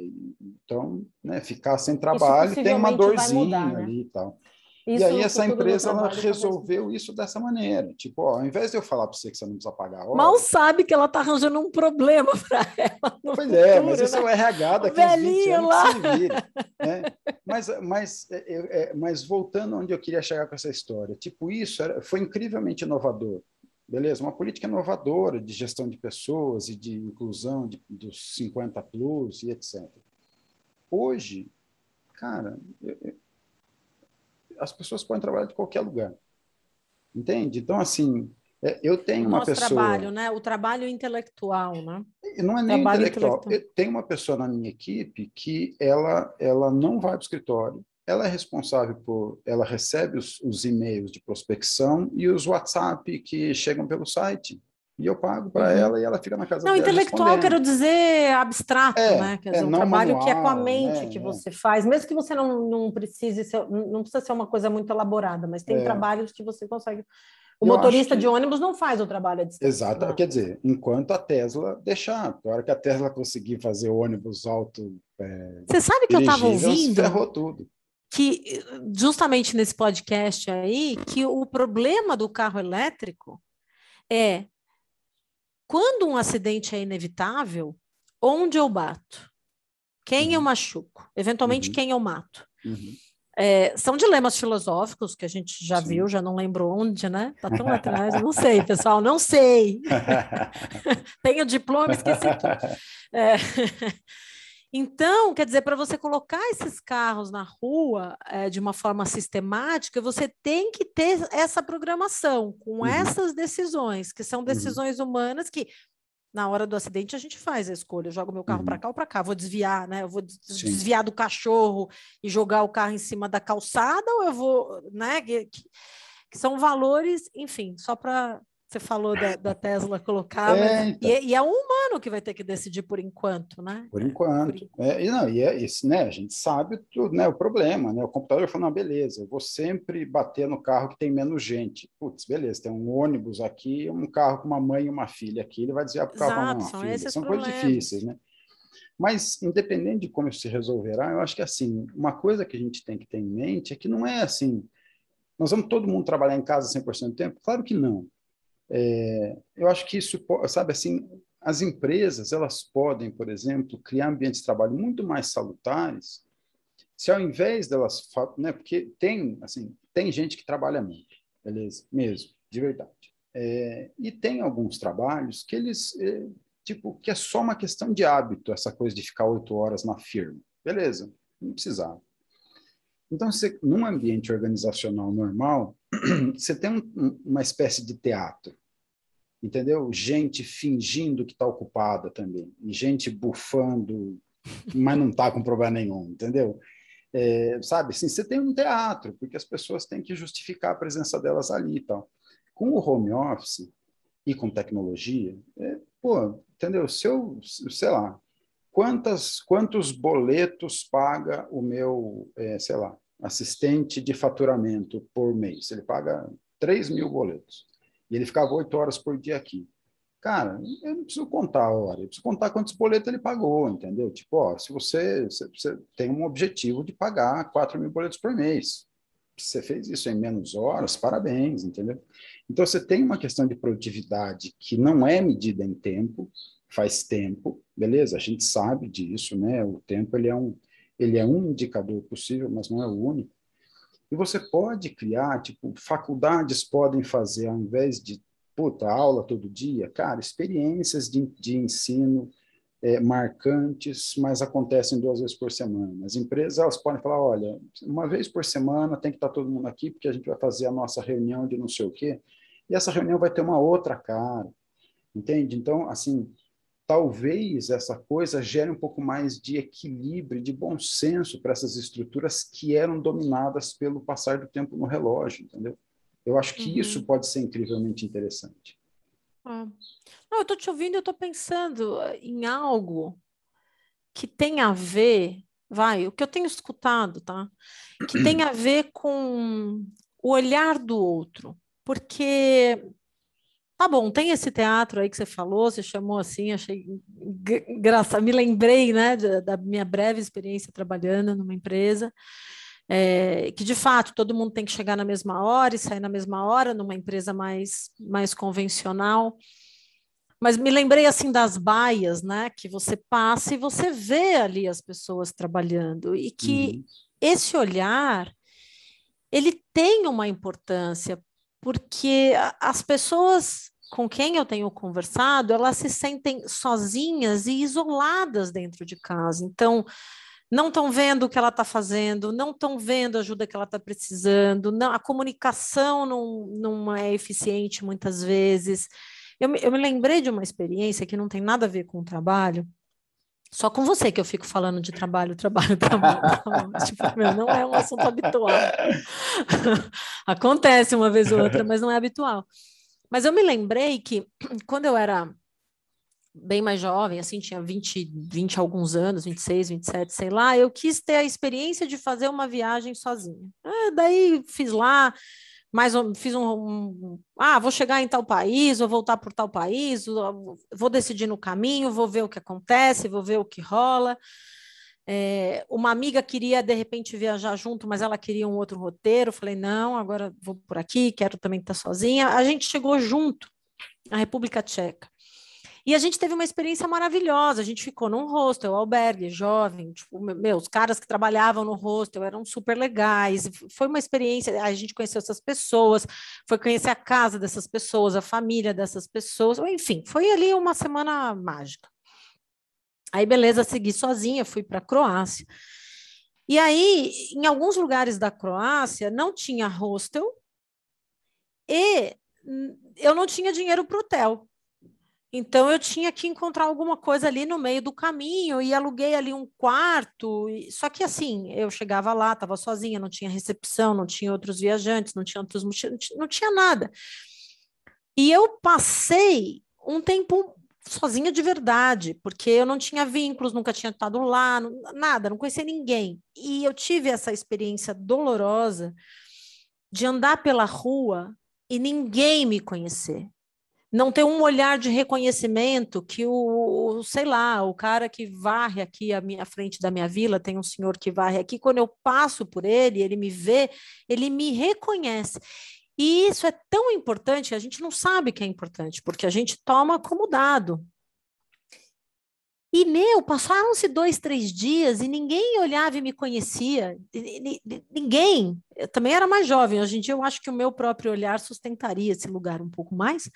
Então, né, ficar sem trabalho tem uma dorzinha mudar, né? ali e tal. Isso, e aí essa empresa ela resolveu isso dessa maneira. Tipo, ó, ao invés de eu falar para você que você não precisa pagar hora... Mal sabe que ela está arranjando um problema [laughs] para ela. Pois futuro, é, mas esse né? é o RH daqui a 20 anos lá. que se vira, né? mas, mas, é, é, mas voltando onde eu queria chegar com essa história, tipo, isso era, foi incrivelmente inovador. Beleza, uma política inovadora de gestão de pessoas e de inclusão de, dos 50 plus e etc. Hoje, cara, eu, as pessoas podem trabalhar de qualquer lugar. Entende? Então, assim, é, eu tenho o uma pessoa. trabalho, né? O trabalho intelectual, né? Não é nem intelectual. intelectual. Tem uma pessoa na minha equipe que ela, ela não vai para o escritório. Ela é responsável por. Ela recebe os, os e-mails de prospecção e os WhatsApp que chegam pelo site e eu pago para uhum. ela e ela fica na casa não, dela. Não, intelectual quero dizer abstrato, é, né? Quer dizer, é, um trabalho manual, que é com a mente né? que você faz, mesmo que você não, não precise ser, não precisa ser uma coisa muito elaborada, mas tem é. trabalhos que você consegue. O eu motorista que... de ônibus não faz o trabalho à distância. Exato, né? quer dizer, enquanto a Tesla deixar, a hora que a Tesla conseguir fazer ônibus alto. É, você sabe que eu estava ouvindo? Ferrou tudo que justamente nesse podcast aí que o problema do carro elétrico é quando um acidente é inevitável, onde eu bato? Quem uhum. eu machuco? Eventualmente, uhum. quem eu mato? Uhum. É, são dilemas filosóficos que a gente já Sim. viu, já não lembro onde, né? Tá tão atrás, não [laughs] sei, pessoal, não sei. [laughs] Tenho diploma, esqueci tudo. É, Então, quer dizer, para você colocar esses carros na rua é, de uma forma sistemática, você tem que ter essa programação com uhum. essas decisões, que são uhum. decisões uhum. humanas que na hora do acidente a gente faz a escolha, eu jogo meu carro uhum. para cá ou para cá, vou desviar, né? Eu vou Sim. desviar do cachorro e jogar o carro em cima da calçada ou eu vou, né? Que, que são valores, enfim, só para você falou da, da Tesla colocar, é, então. e, é, e, é um humano que vai ter que decidir por enquanto, né? Por enquanto. Por. É, e não, e é isso, né? A gente sabe tudo, né? O problema, né? O computador falou, não, beleza, eu vou sempre bater no carro que tem menos gente. Putz, beleza, tem um ônibus aqui, um carro com uma mãe e uma filha aqui, ele vai desviar para o carro Exato, uma são filha. São problemas. coisas difíceis, né? Mas, independente de como isso se resolverá, eu acho que, assim, uma coisa que a gente tem que ter em mente é que não é assim, nós vamos todo mundo trabalhar em casa 100% do tempo? Claro que não. É, eu acho que isso, sabe assim, as empresas elas podem, por exemplo, criar ambientes de trabalho muito mais salutares, se ao invés delas, né, porque tem assim, tem gente que trabalha muito, beleza, mesmo, de verdade. É, e tem alguns trabalhos que eles, é, tipo, que é só uma questão de hábito, essa coisa de ficar oito horas na firma, beleza, não precisava. Então, você, num ambiente organizacional normal, [clears throat] você tem um, uma espécie de teatro, entendeu? Gente fingindo que está ocupada também, gente bufando, mas não está com problema nenhum, entendeu? É, sabe, assim, você tem um teatro, porque as pessoas têm que justificar a presença delas ali e tal. Com o home office e com tecnologia, é, pô, entendeu? Se eu, sei lá, quantas, quantos boletos paga o meu, é, sei lá, assistente de faturamento por mês? Ele paga 3 mil boletos. E ele ficava oito horas por dia aqui. Cara, eu não preciso contar a hora, eu preciso contar quantos boletos ele pagou, entendeu? Tipo, ó, se você, você tem um objetivo de pagar 4 mil boletos por mês, você fez isso em menos horas, parabéns, entendeu? Então, você tem uma questão de produtividade que não é medida em tempo, faz tempo, beleza? A gente sabe disso, né? O tempo ele é um ele é um indicador possível, mas não é o único. E você pode criar, tipo, faculdades podem fazer, ao invés de puta, aula todo dia, cara, experiências de, de ensino é, marcantes, mas acontecem duas vezes por semana. As empresas elas podem falar, olha, uma vez por semana tem que estar todo mundo aqui, porque a gente vai fazer a nossa reunião de não sei o quê, e essa reunião vai ter uma outra cara, entende? Então, assim, talvez essa coisa gere um pouco mais de equilíbrio, de bom senso para essas estruturas que eram dominadas pelo passar do tempo no relógio, entendeu? Eu acho que uhum. isso pode ser incrivelmente interessante. Ah. Não, eu estou te ouvindo, eu estou pensando eh, em algo que tem a ver, vai, o que eu tenho escutado, tá? Que tem a [clears throat] ver com o olhar do outro. Porque Tá bom, tem esse teatro aí que você falou, você chamou assim, achei engraçado. Me lembrei, né, da minha breve experiência trabalhando numa empresa, é, que de fato todo mundo tem que chegar na mesma hora e sair na mesma hora, numa empresa mais, mais convencional. Mas me lembrei assim das baias, né, que você passa e você vê ali as pessoas trabalhando e que uhum. esse olhar ele tem uma importância porque as pessoas com quem eu tenho conversado, elas se sentem sozinhas e isoladas dentro de casa. Então, não estão vendo o que ela está fazendo, não estão vendo a ajuda que ela está precisando, não, a comunicação não, não é eficiente muitas vezes. Eu, eu me lembrei de uma experiência que não tem nada a ver com o trabalho, só com você que eu fico falando de trabalho, trabalho, [laughs] trabalho. tipo, meu, não é um assunto habitual. [laughs] Acontece uma vez ou outra, mas não é habitual. Mas eu me lembrei que [clears throat] quando eu era bem mais jovem, assim, tinha 20, 20 alguns anos, 26, 27, sei lá, eu quis ter a experiência de fazer uma viagem sozinha. É, daí fiz lá, mais fiz um, um, ah, vou chegar em tal país, vou voltar por tal país, vou decidir no caminho, vou ver o que acontece, vou ver o que rola. É, uma amiga queria de repente viajar junto, mas ela queria um outro roteiro. Falei, não, agora vou por aqui, quero também estar sozinha. A gente chegou junto à República Tcheca. E a gente teve uma experiência maravilhosa. A gente ficou num hostel, albergue, jovem. Tipo, os caras que trabalhavam no hostel eram super legais. Foi uma experiência. A gente conheceu essas pessoas, foi conhecer a casa dessas pessoas, a família dessas pessoas. Enfim, foi ali uma semana mágica. Aí, beleza, segui sozinha, fui para a Croácia. E aí, em alguns lugares da Croácia, não tinha hostel e eu não tinha dinheiro para o hotel. Então eu tinha que encontrar alguma coisa ali no meio do caminho e aluguei ali um quarto. Só que assim, eu chegava lá, estava sozinha, não tinha recepção, não tinha outros viajantes, não tinha outros não tinha nada. E eu passei um tempo sozinha de verdade, porque eu não tinha vínculos, nunca tinha estado lá, nada, não conhecia ninguém. E eu tive essa experiência dolorosa de andar pela rua e ninguém me conhecer não ter um olhar de reconhecimento que o, sei lá, o cara que varre aqui a minha frente da minha vila, tem um senhor que varre aqui, quando eu passo por ele, ele me vê, ele me reconhece. E isso é tão importante, a gente não sabe que é importante, porque a gente toma como dado. E, meu, passaram-se dois, três dias e ninguém olhava e me conhecia. Ninguém. Eu também era mais jovem. Hoje em dia, eu acho que o meu próprio olhar sustentaria esse lugar um pouco mais.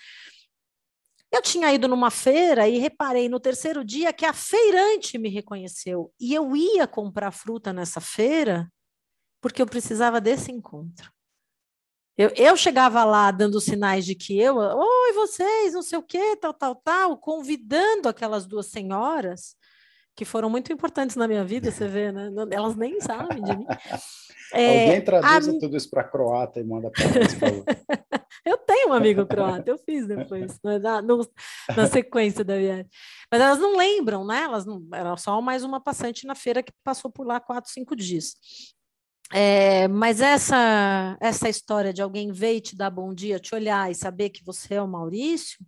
Eu tinha ido numa feira e reparei no terceiro dia que a feirante me reconheceu. E eu ia comprar fruta nessa feira porque eu precisava desse encontro. Eu, eu chegava lá dando sinais de que eu, oi, vocês, não sei o quê, tal, tal, tal, convidando aquelas duas senhoras, que foram muito importantes na minha vida, você vê, né? Elas nem sabem de mim. [laughs] É, Alguém traduz a... tudo isso para croata e manda para [laughs] Eu tenho um amigo croata, eu fiz depois, né, na, no, na sequência da viagem. Mas elas não lembram, né? Elas não, era só mais uma passante na feira que passou por lá quatro, cinco dias. É, mas essa essa história de alguém ver e te dar bom dia, te olhar e saber que você é o Maurício,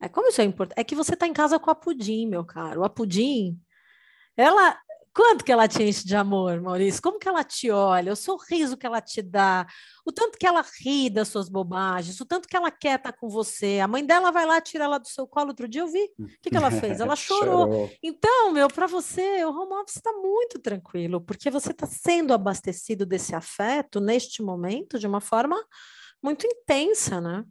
é como isso é importante. É que você está em casa com a Pudim, meu caro. A Pudim, ela Quanto que ela te enche de amor, Maurício? Como que ela te olha? O sorriso que ela te dá, o tanto que ela ri das suas bobagens, o tanto que ela quer estar com você. A mãe dela vai lá tirar ela do seu colo outro dia, eu vi. O que, que ela fez? Ela [laughs] chorou. chorou. Então, meu, para você, o home office está muito tranquilo, porque você está sendo abastecido desse afeto neste momento de uma forma muito intensa, né?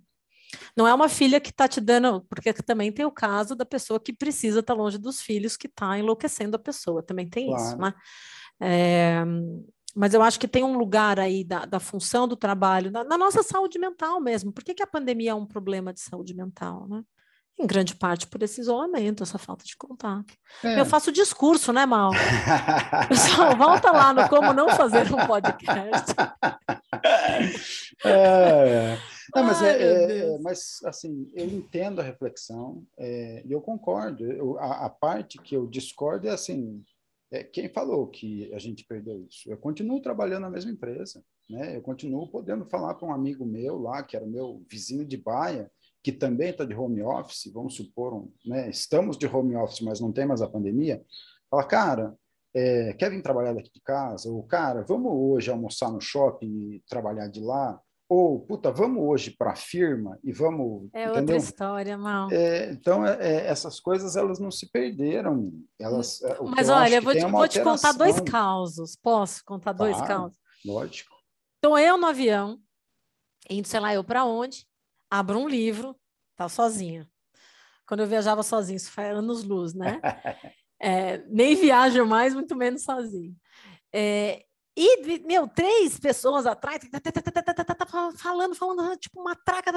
Não é uma filha que está te dando, porque também tem o caso da pessoa que precisa estar tá longe dos filhos, que está enlouquecendo a pessoa, também tem claro. isso, né? É, mas eu acho que tem um lugar aí da, da função do trabalho, na, na, nossa saúde mental mesmo. Por que, que a pandemia é um problema de saúde mental, né? Em grande parte por esse isolamento, essa falta de contato. É. Eu faço discurso, né, Mal? [laughs] Pessoal, volta lá no Como Não Fazer um Podcast. [laughs] É. Não, mas, Ai, é, é, mas assim, eu entendo a reflexão é, e eu concordo. Eu, a, a, parte que eu discordo é assim, é, quem falou que a gente perdeu isso? Eu continuo trabalhando na mesma empresa, né? Eu continuo podendo falar com um amigo meu lá, que era meu vizinho de baia, que também está de home office, vamos supor, um, né? Estamos de home office, mas não tem mais a pandemia. Fala, cara, é, quer vir trabalhar daqui de casa? Ou, cara, vamos hoje almoçar no shopping e trabalhar de lá? ou puta, vamos hoje para a firma e vamos. É entendeu? outra história, mal. É, então, é, é, essas coisas elas não se perderam. Elas, é, Mas olha, eu vou, te, é vou te, contar dois causos. Posso contar claro, dois causos? Lógico. Então, eu no avião, indo, sei lá, eu para onde, abro um livro, tá sozinha. Quando eu viajava sozinho, isso faz anos luz, né? É, nem viajo mais, muito menos sozinho. É, e, meu, três pessoas atrás, falando, falando, tipo uma traca.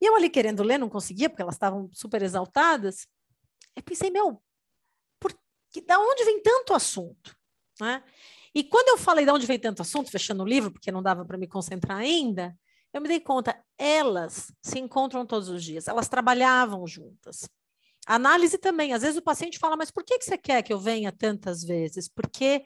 E eu ali querendo ler, não conseguia, porque elas estavam super exaltadas. Eu pensei, meu, por, que, da onde vem tanto assunto? Né? E quando eu falei de onde vem tanto assunto, fechando o livro, porque não dava para me concentrar ainda, eu me dei conta, elas se encontram todos os dias, elas trabalhavam juntas. A análise também, às vezes o paciente fala, mas por que, que você quer que eu venha tantas vezes? Porque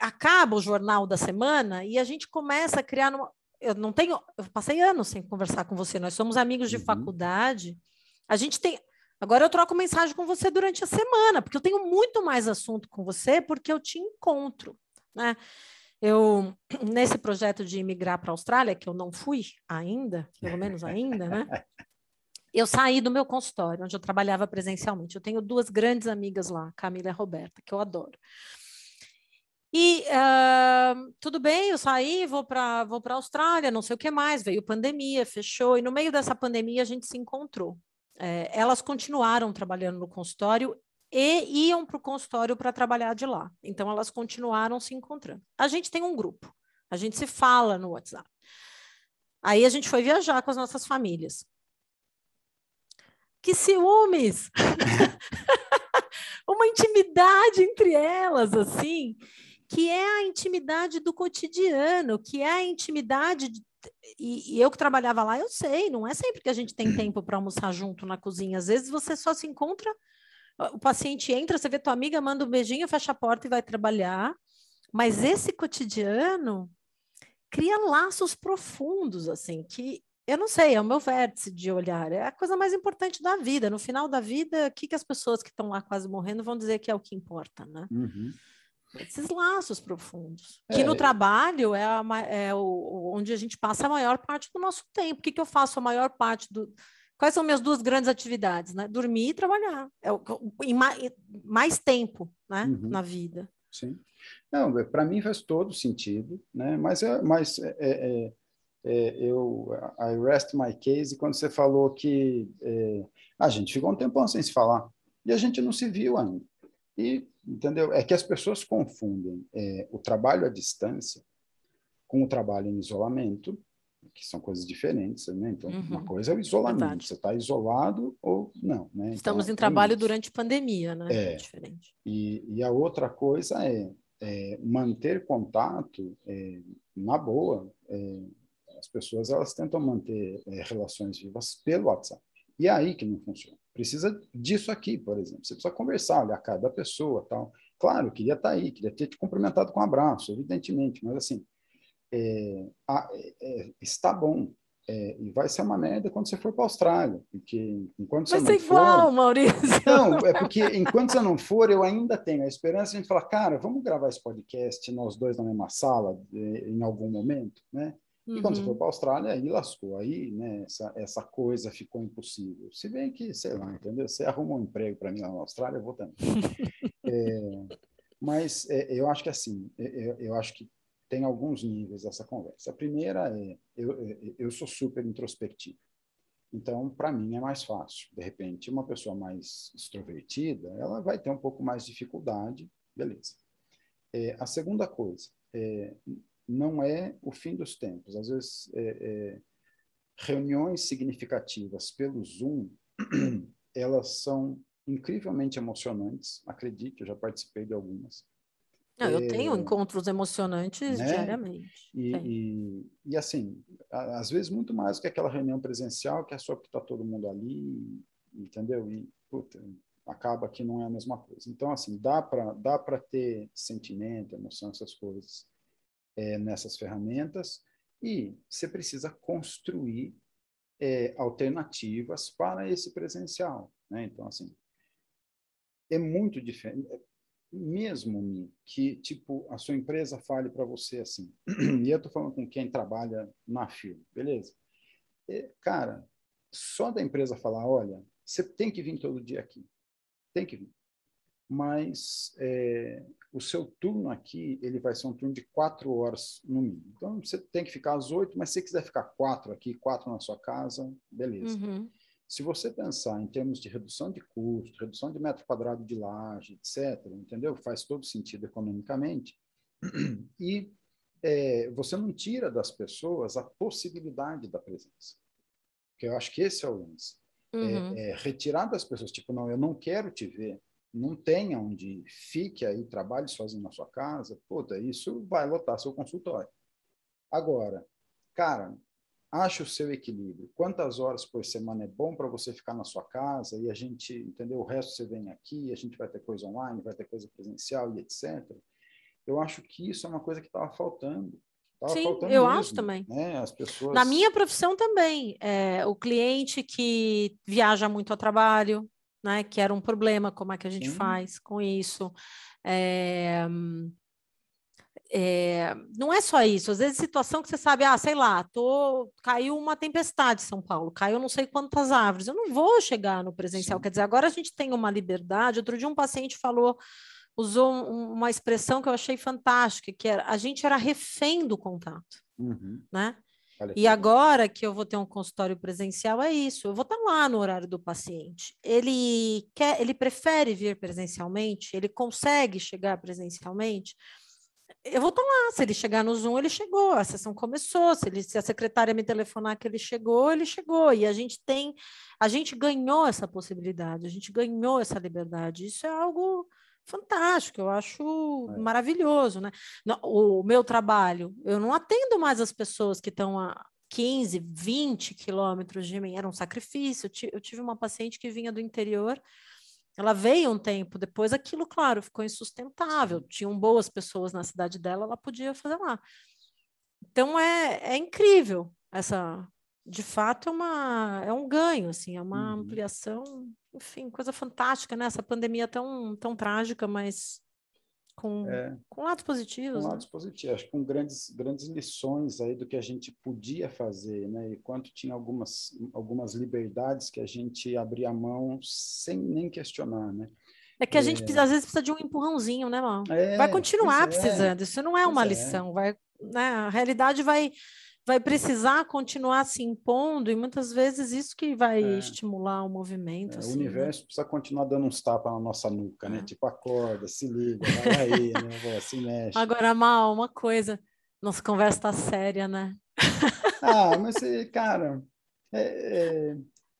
acaba o jornal da semana e a gente começa a criar. Numa, eu não tenho. Eu passei anos sem conversar com você, nós somos amigos de uhum. faculdade. A gente tem. Agora eu troco mensagem com você durante a semana, porque eu tenho muito mais assunto com você, porque eu te encontro. Né? Eu, [clears throat] nesse projeto de imigrar para a Austrália, que eu não fui ainda, pelo menos ainda, né? [laughs] Eu saí do meu consultório, onde eu trabalhava presencialmente. Eu tenho duas grandes amigas lá, Camila e Roberta, que eu adoro. E uh, tudo bem, eu saí, vou para vou a Austrália, não sei o que mais, veio pandemia, fechou, e no meio dessa pandemia a gente se encontrou. É, elas continuaram trabalhando no consultório e iam para o consultório para trabalhar de lá. Então elas continuaram se encontrando. A gente tem um grupo, a gente se fala no WhatsApp. Aí a gente foi viajar com as nossas famílias. Que ciúmes! [laughs] Uma intimidade entre elas, assim que é a intimidade do cotidiano, que é a intimidade. De, e, e, eu que trabalhava lá, eu sei, não é sempre que a gente tem tempo para almoçar junto na cozinha. Às vezes você só se encontra, o paciente entra, você vê tua amiga, manda um beijinho, fecha a porta e vai trabalhar. Mas esse cotidiano cria laços profundos, assim, que eu não sei, é o meu vértice de olhar, é a coisa mais importante da vida. No final da vida, o que, que as pessoas que estão lá quase morrendo vão dizer que é o que importa, né? Uhum esses laços profundos. É. Que no trabalho é, a, é o, onde a gente passa a maior parte do nosso tempo. O que, que eu faço a maior parte do. Quais são minhas duas grandes atividades? Né? Dormir e trabalhar. É o, em mais, tempo né? Uhum. na vida. Sim. Não, para mim faz todo sentido, né? mas, é, mas é, é, é, eu I rest my case quando você falou que é, a gente ficou um tempão sem se falar e a gente não se viu ainda. E, entendeu? É que as pessoas confundem é, o trabalho à distância com o trabalho em isolamento, que são coisas diferentes, né? Então, uhum. uma coisa é o isolamento, Verdade. você está isolado ou não, né? Estamos então, em trabalho isso. durante pandemia, né? É, é diferente. E, e, a outra coisa é, é manter contato é, na boa. É, as pessoas elas tentam manter é, relações vivas pelo WhatsApp. E é aí que não funciona. Precisa disso aqui, por exemplo. Você precisa conversar, olhar a cara da pessoa, tal. Claro, queria estar tá aí, queria ter te cumprimentado com um abraço, evidentemente, mas assim, é, a, é, está bom. É, e vai ser uma merda quando você for para a Austrália, porque enquanto vai você não igual, for... Maurício. Não, é porque enquanto você não for, eu ainda tenho a esperança de a gente falar, cara, vamos gravar esse podcast nós dois na mesma sala em algum momento, né? E uhum. quando você for uhum. para a Austrália, aí lascou, aí né, essa, essa coisa ficou impossível. Se bem que, sei lá, entendeu? Você arruma um emprego para mim lá na Austrália, eu vou também. [laughs] é, mas é, eu acho que assim, eu, eu acho que tem alguns níveis essa conversa. A primeira é, eu, eu sou super introspectivo. Então, para mim é mais fácil. De repente, uma pessoa mais extrovertida, ela vai ter um pouco mais de dificuldade, beleza. É, a segunda coisa, é, não é o fim dos tempos. Às vezes, é, é reuniões significativas pelo Zoom, [clears throat] elas são incrivelmente emocionantes. Acredite, eu já participei de algumas. Não, eu tenho encontros emocionantes né? diariamente. E, e, e, assim, às vezes muito mais do que aquela reunião presencial, que é só porque está todo mundo ali, entendeu? E, puta, acaba que não é a mesma coisa. Então, assim, dá para dá ter sentimento, emoção, essas coisas é, nessas ferramentas, e você precisa construir é, alternativas para esse presencial. Né? Então, assim, é muito diferente mesmo que tipo a sua empresa fale para você assim. [clears throat] E eu estou falando com quem trabalha na firma beleza? E, cara só da empresa falar olha você tem que vir todo dia aqui. Tem que vir. Mas é, o seu turno aqui ele vai ser um turno de quatro horas no mínimo. Então você tem que ficar às oito mas se quiser ficar quatro aqui quatro na sua casa beleza. Uhum. Se você pensar em termos de redução de custo, redução de metro quadrado de laje, etc., entendeu? Faz todo sentido economicamente. E é, você não tira das pessoas a possibilidade da presença. Porque eu acho que esse é o lance. É, uhum. É, é retirar das pessoas, tipo, não, eu não quero te ver, não tenha onde fique aí, trabalhe sozinho na sua casa, puta, isso vai lotar seu consultório. Agora, cara, ache o seu equilíbrio. Quantas horas por semana é bom para você ficar na sua casa e a gente, entendeu? O resto você vem aqui, a gente vai ter coisa online, vai ter coisa presencial e etc. Eu acho que isso é uma coisa que estava faltando. Tava Sim, faltando eu mesmo, acho também. Né? As pessoas... Na minha profissão também, é, o cliente que viaja muito ao trabalho, né? Que era um problema, como é que a gente Sim. faz com isso? É, é, não é só isso, às vezes situação que você sabe, ah, sei lá, tô, caiu uma tempestade em São Paulo, caiu não sei quantas árvores, eu não vou chegar no presencial, Sim. quer dizer, agora a gente tem uma liberdade, outro dia um paciente falou, usou um, uma expressão que eu achei fantástica, que era, a gente era refém do contato, uhum. né? E agora que eu vou ter um consultório presencial, é isso. Eu vou estar lá no horário do paciente. Ele quer, ele prefere vir presencialmente, ele consegue chegar presencialmente eu vou estar lá. Se ele chegar no Zoom, ele chegou, a sessão começou. Se, ele, se a secretária me telefonar que ele chegou, ele chegou. E a gente tem, a gente ganhou essa possibilidade, a gente ganhou essa liberdade. Isso é algo fantástico, eu acho é. maravilhoso, né? O meu trabalho, eu não atendo mais as pessoas que estão a 15, 20 quilômetros de mim, era um sacrifício. Eu tive uma paciente que vinha do interior ela veio um tempo depois, aquilo, claro, ficou insustentável. Tinham boas pessoas na cidade dela, ela podia fazer lá. Então é, é incrível essa, de fato é uma é um ganho, assim, é uma uhum. ampliação, enfim, coisa fantástica, né? Essa pandemia tão tão trágica, mas com, é, com lados positivos. Com né? lados positivos, acho que com grandes, grandes lições aí do que a gente podia fazer, né? E quanto tinha algumas, algumas liberdades que a gente abria a mão sem nem questionar, né? É que a é... gente precisa, às vezes precisa de um empurrãozinho, né, mal? É, vai continuar é. precisando. Isso não é uma é. lição, vai, né? A realidade vai vai precisar continuar se impondo, e muitas vezes isso que vai é. estimular o movimento. É, assim, o né? universo né? precisa continuar dando uns tapas na nossa nuca, né? É. Tipo, acorda, se liga, vai aí, né? se mexe. Agora, Mal, uma coisa, nossa conversa tá séria, né? ah, mas, cara, é, é,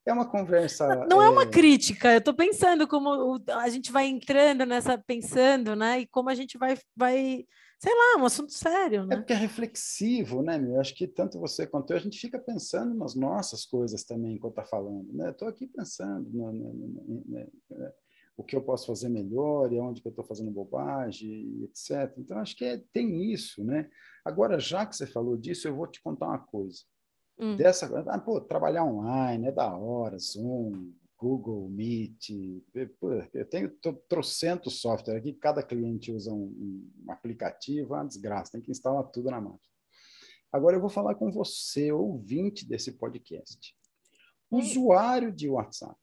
é uma conversa. Não é, é uma crítica, eu estou pensando como a gente vai entrando nessa, pensando, né? E como a gente vai, vai sei lá, um assunto sério, é né? É porque é reflexivo, né, meu? Acho que tanto você quanto eu, a gente fica pensando nas nossas coisas também enquanto está falando, né? Estou aqui pensando no, no, no, o que eu posso fazer melhor e onde que eu estou fazendo bobagem, etc. Então, acho que é, tem isso, né? Agora, já que você falou disso, eu vou te contar uma coisa. Hum. Dessa, ah, pô, trabalhar online é da hora, Zoom, Google Meet, eu tenho trocentos software aqui, cada cliente usa um, um aplicativo, é uma desgraça, tem que instalar tudo na máquina. Agora eu vou falar com você, ouvinte desse podcast. Usuário de WhatsApp,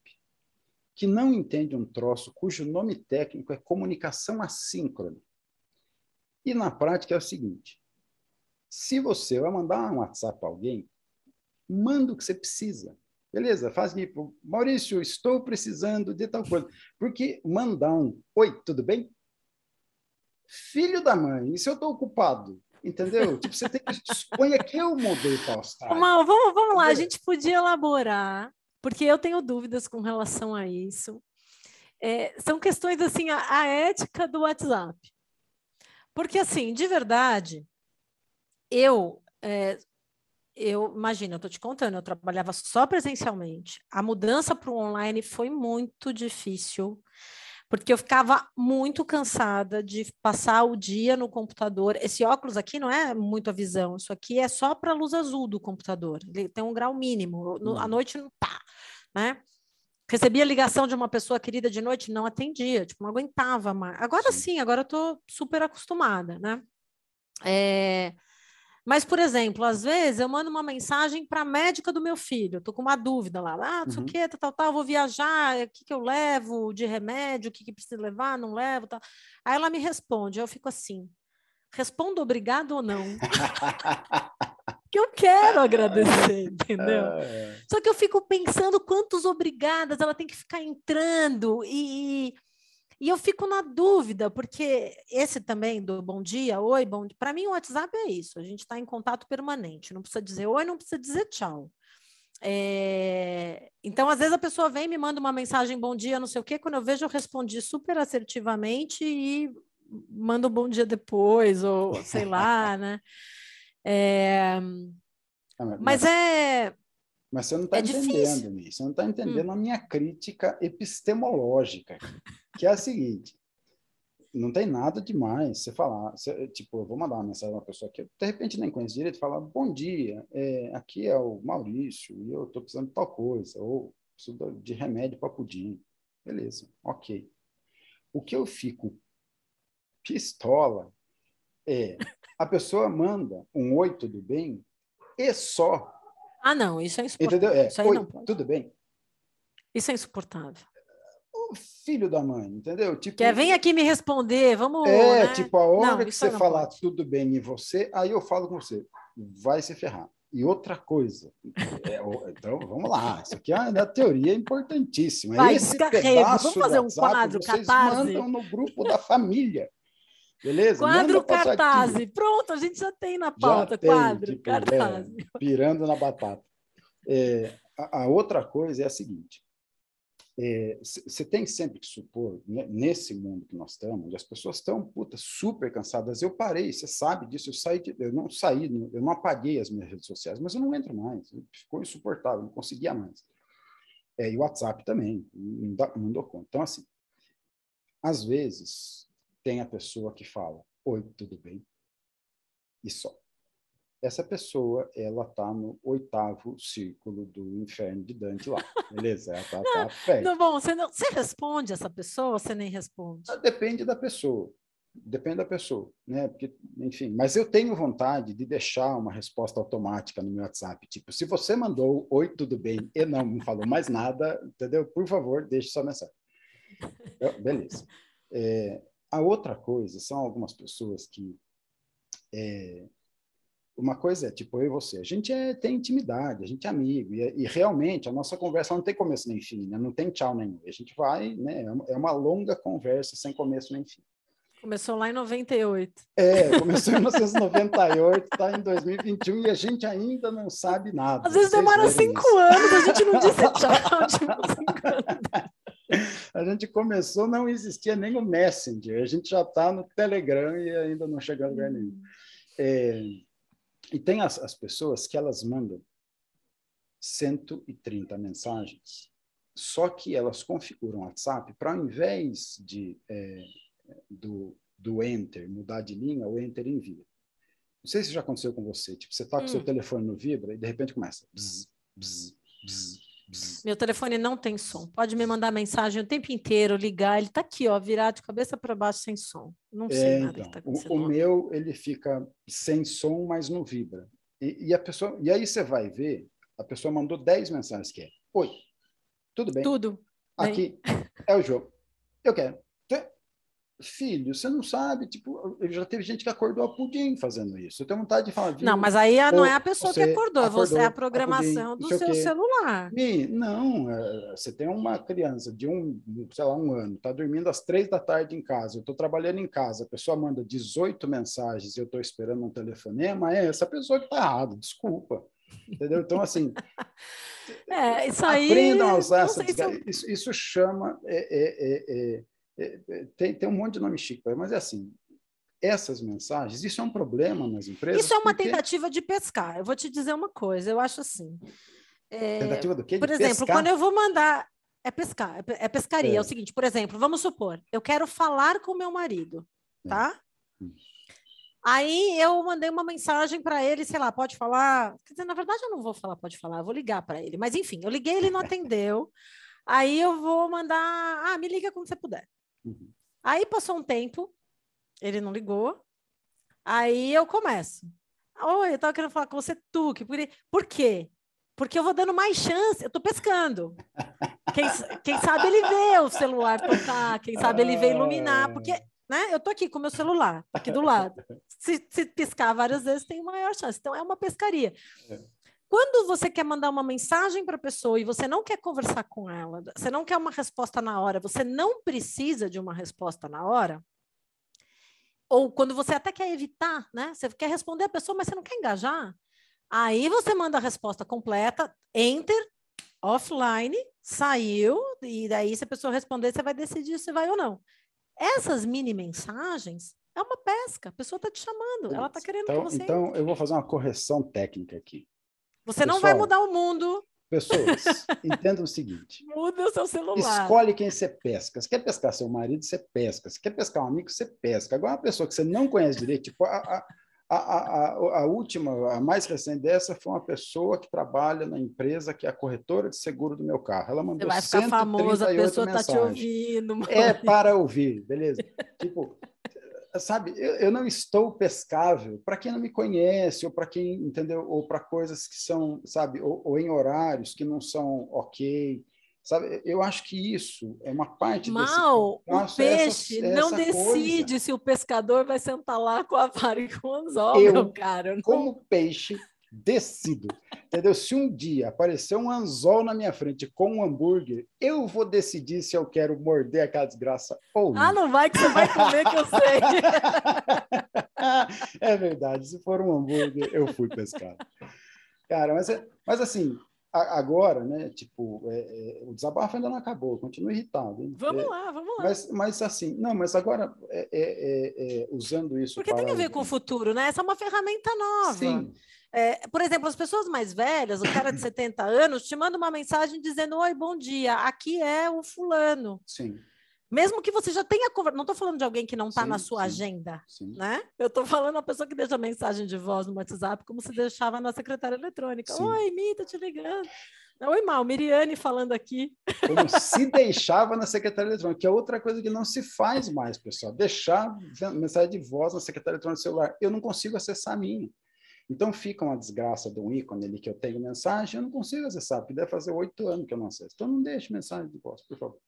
que não entende um troço cujo nome técnico é comunicação assíncrona. E na prática é o seguinte: se você vai mandar um WhatsApp para alguém, manda o que você precisa. Beleza, faz tipo, Maurício, estou precisando de tal coisa. Porque mandar um oi, tudo bem? Filho da mãe, e se eu estou ocupado? Entendeu? tipo, você tem que. Suponha que eu mudei para Austrália. Mal, vamos, vamos lá, a gente podia elaborar, porque eu tenho dúvidas com relação a isso. É, são questões assim, a, a ética do WhatsApp. Porque, assim, de verdade, eu é, eu imagino, eu estou te contando, eu trabalhava só presencialmente. A mudança para o online foi muito difícil, porque eu ficava muito cansada de passar o dia no computador. Esse óculos aqui não é muito a visão, isso aqui é só para a luz azul do computador. Ele tem um grau mínimo, no, à uhum. noite não tá, né? Recebia ligação de uma pessoa querida de noite, não atendia, tipo, não aguentava mais. Agora sim, agora eu estou super acostumada, né? É... Mas, por exemplo, às vezes eu mando uma mensagem para a médica do meu filho, estou com uma dúvida lá, ah, não sei o uhum. que, tal, tal, tal, vou viajar, o que, que eu levo de remédio, o que, que precisa levar, não levo, tal. Aí ela me responde, eu fico assim, respondo obrigado ou não? [laughs] que eu quero agradecer, [laughs] entendeu? É. Só que eu fico pensando quantos obrigadas ela tem que ficar entrando e, e eu fico na dúvida, porque esse também do bom dia, oi, bom dia. Para mim, o WhatsApp é isso. A gente está em contato permanente. Não precisa dizer oi, não precisa dizer tchau. É... Então, às vezes a pessoa vem me manda uma mensagem bom dia, não sei o quê. Quando eu vejo, eu respondi super assertivamente e mando um bom dia depois, ou sei lá, né? É... Mas, mas é. Mas você não está é entendendo, Mi. Você não está entendendo hum. a minha crítica epistemológica, que é a seguinte: não tem nada demais você falar, você, tipo, eu vou mandar uma mensagem a uma pessoa que eu, de repente nem conheço direito, falar: bom dia, é, aqui é o Maurício e eu estou precisando de tal coisa, ou preciso de remédio para pudim. Beleza, ok. O que eu fico pistola é a pessoa manda um oi, tudo bem, e só ah, não, isso é insuportável. Entendeu? É, isso aí Oi, não pode. Tudo bem? Isso é insuportável. O filho da mãe, entendeu? Tipo, Quer vem aqui me responder, vamos. É, né? tipo, a hora não, que você falar pode. tudo bem em você, aí eu falo com você, vai se ferrar. E outra coisa, é, então vamos lá, isso aqui é uma teoria importantíssima. Vai, Esse vamos fazer um quadro vocês mandam no grupo da família. Beleza? Quadro cartaz. Pronto, a gente já tem na pauta já quadro tem, tipo, cartaz. É, pirando na batata. É, a, a, outra coisa é a seguinte: você é, tem sempre que supor, né, nesse mundo que nós estamos, onde as pessoas estão puta, super cansadas. Eu parei, você sabe disso, eu saí, de, eu não saí, eu não apaguei as minhas redes sociais, mas eu não entro mais. Ficou insuportável, não conseguia mais. É, e o WhatsApp também, não, dá, não dou conta. Então, assim, às vezes tem a pessoa que fala, oi, tudo bem? E só. Essa pessoa, ela tá no oitavo círculo do inferno de Dante lá, [laughs] beleza? Ela tá, tá perto. Não, bom, você, não, você responde essa pessoa ou você nem responde? Ah, depende da pessoa. Depende da pessoa, né? Porque, enfim, mas eu tenho vontade de deixar uma resposta automática no meu WhatsApp. Tipo, se você mandou oi, tudo bem, e não me falou mais nada, entendeu? Por favor, deixe sua mensagem. Eu, beleza. É, a outra coisa são algumas pessoas que é, uma coisa é, tipo, eu e você, a gente é, tem intimidade, a gente é amigo, e, e realmente a nossa conversa não tem começo nem fim, né? não tem tchau nenhum. A gente vai, né? É uma é longa conversa sem começo nem fim. Começou lá em 98. É, começou em 1998, está em 2021 e a gente ainda não sabe nada. Às vezes demora cinco isso. anos, a gente não disse tchau, [laughs] tipo, cinco anos. A gente começou, não existia nem o Messenger, a gente já está no Telegram e ainda não chegou a lugar nenhum. Hum. É, e tem as, as pessoas que elas mandam 130 mensagens, só que elas configuram o WhatsApp para, ao invés de é, do, do enter mudar de linha, o enter envia. Não sei se já aconteceu com você. Tipo, você está com hum. seu telefone no vibra e de repente começa. Bzz, bzz, bzz, meu telefone não tem som. Pode me mandar mensagem o tempo inteiro, ligar. Ele está aqui, ó, virado de cabeça para baixo sem som. Não é, sei nada então, que tá acontecendo. O, o meu ele fica sem som, mas não vibra. E, e, a pessoa, e aí você vai ver, a pessoa mandou 10 mensagens que é: Oi, tudo bem? Tudo. Aqui bem. é o jogo. Eu quero filho, você não sabe, tipo, já teve gente que acordou a pudim fazendo isso. Eu tenho vontade de falar. Não, mas aí não é a pessoa que acordou, acordou você é a programação a pudim, do seu celular. E, não, é, você tem uma criança de um, sei lá, um ano, está dormindo às três da tarde em casa, eu estou trabalhando em casa, a pessoa manda 18 mensagens e eu estou esperando um telefonema, é essa pessoa que está errada, desculpa. Entendeu? Então, assim. [laughs] é, isso aí. Aprendam a usar essa. Se isso, isso chama. É, é é, é, tem, tem um monte de nome chique, mas é assim, essas mensagens, isso é um problema nas empresas. Isso é uma porque... tentativa de pescar. Eu vou te dizer uma coisa, eu acho assim. É, tentativa do quê? De por exemplo, pescar? quando eu vou mandar. É pescar, é, é pescaria. É. é. o seguinte, por exemplo, vamos supor, eu quero falar com meu marido, é. tá? Hum. Aí eu mandei uma mensagem para ele, sei lá, pode falar. Quer dizer, na verdade, eu não vou falar, pode falar, eu vou ligar para ele. Mas enfim, eu liguei, ele não [laughs] atendeu. Aí eu vou mandar, ah, me liga quando você puder. Uhum. Aí passou um tempo, ele não ligou. Aí eu começo. Oi, eu tava querendo falar com você, tu. Que por quê? Porque eu vou dando mais chance, eu tô pescando. Quem, quem sabe ele vê o celular tocar, quem sabe ele vê iluminar, porque né, eu tô aqui com o meu celular, aqui do lado. Se, se piscar várias vezes, tem maior chance. Então, é uma pescaria. Quando você quer mandar uma mensagem para a pessoa e você não quer conversar com ela, você não quer uma resposta na hora, você não precisa de uma resposta na hora, ou quando você até quer evitar, né? Você quer responder a pessoa, mas você não quer engajar, aí você manda a resposta completa, enter, offline, saiu, e daí se a pessoa responder, você vai decidir se vai ou não. Essas mini mensagens é uma pesca, a pessoa está te chamando, ela está querendo então, que você. Então, eu vou fazer uma correção técnica aqui. Você Pessoal, não vai mudar o mundo. Pessoas, [laughs] entendam o seguinte. Muda o seu celular. Escolhe quem você pesca. Se quer pescar seu marido, você pesca. Se quer pescar um amigo, você pesca. Agora, uma pessoa que você não conhece direito, tipo, a, a, a, a, a última, a mais recente dessa foi uma pessoa que trabalha na empresa que é a corretora de seguro do meu carro. Ela mandou Você vai ficar famosa, a pessoa está te ouvindo. Mãe. É para ouvir, beleza? [laughs] tipo, sabe, eu, eu não estou pescável para quem não me conhece, ou para quem, entendeu? Ou para coisas que são, sabe, ou, ou, em horários que não são ok. Sabe, eu acho que isso é uma parte Mal, desse o peixe essa, não essa decide coisa. se o pescador vai sentar lá com a [laughs] vara e com o anzol, eu, meu cara. Não... Como peixe, decido. Entendeu? Se um dia aparecer um anzol na minha frente com um hambúrguer, eu vou decidir se eu quero morder aquela desgraça ou não. Ah, não vai que você vai comer, que eu sei. [laughs] é verdade. Se for um hambúrguer, eu fui pescar. Cara, mas, é, mas assim, agora, né? Tipo, é, é, o desabafo ainda não acabou, continuo irritado. Hein? Vamos é, lá, vamos lá. Mas, mas assim, não, mas agora é, é, usando isso. Porque tem a ver com o futuro, né? Essa é uma ferramenta nova. Sim. É, por exemplo, as pessoas mais velhas, o cara de 70 anos, te manda uma mensagem dizendo: Oi, bom dia, aqui é o fulano. Sim. Mesmo que você já tenha conversado, não estou falando de alguém que não está na sua sim, agenda, sim. né? Eu estou falando a pessoa que deixa mensagem de voz no WhatsApp, como se deixava na secretária eletrônica. Sim. Oi, Mi, tô te ligando. Oi, Mal, Miriane falando aqui. Como se deixava na secretária eletrônica, que é outra coisa que não se faz mais, pessoal. Deixar mensagem de voz na secretária eletrônica do celular. Eu não consigo acessar a minha. Então fica uma desgraça de um ícone ali que eu tenho mensagem, eu não consigo acessar, porque deve fazer oito anos que eu não acesso. Então não deixe mensagem de voz, por favor.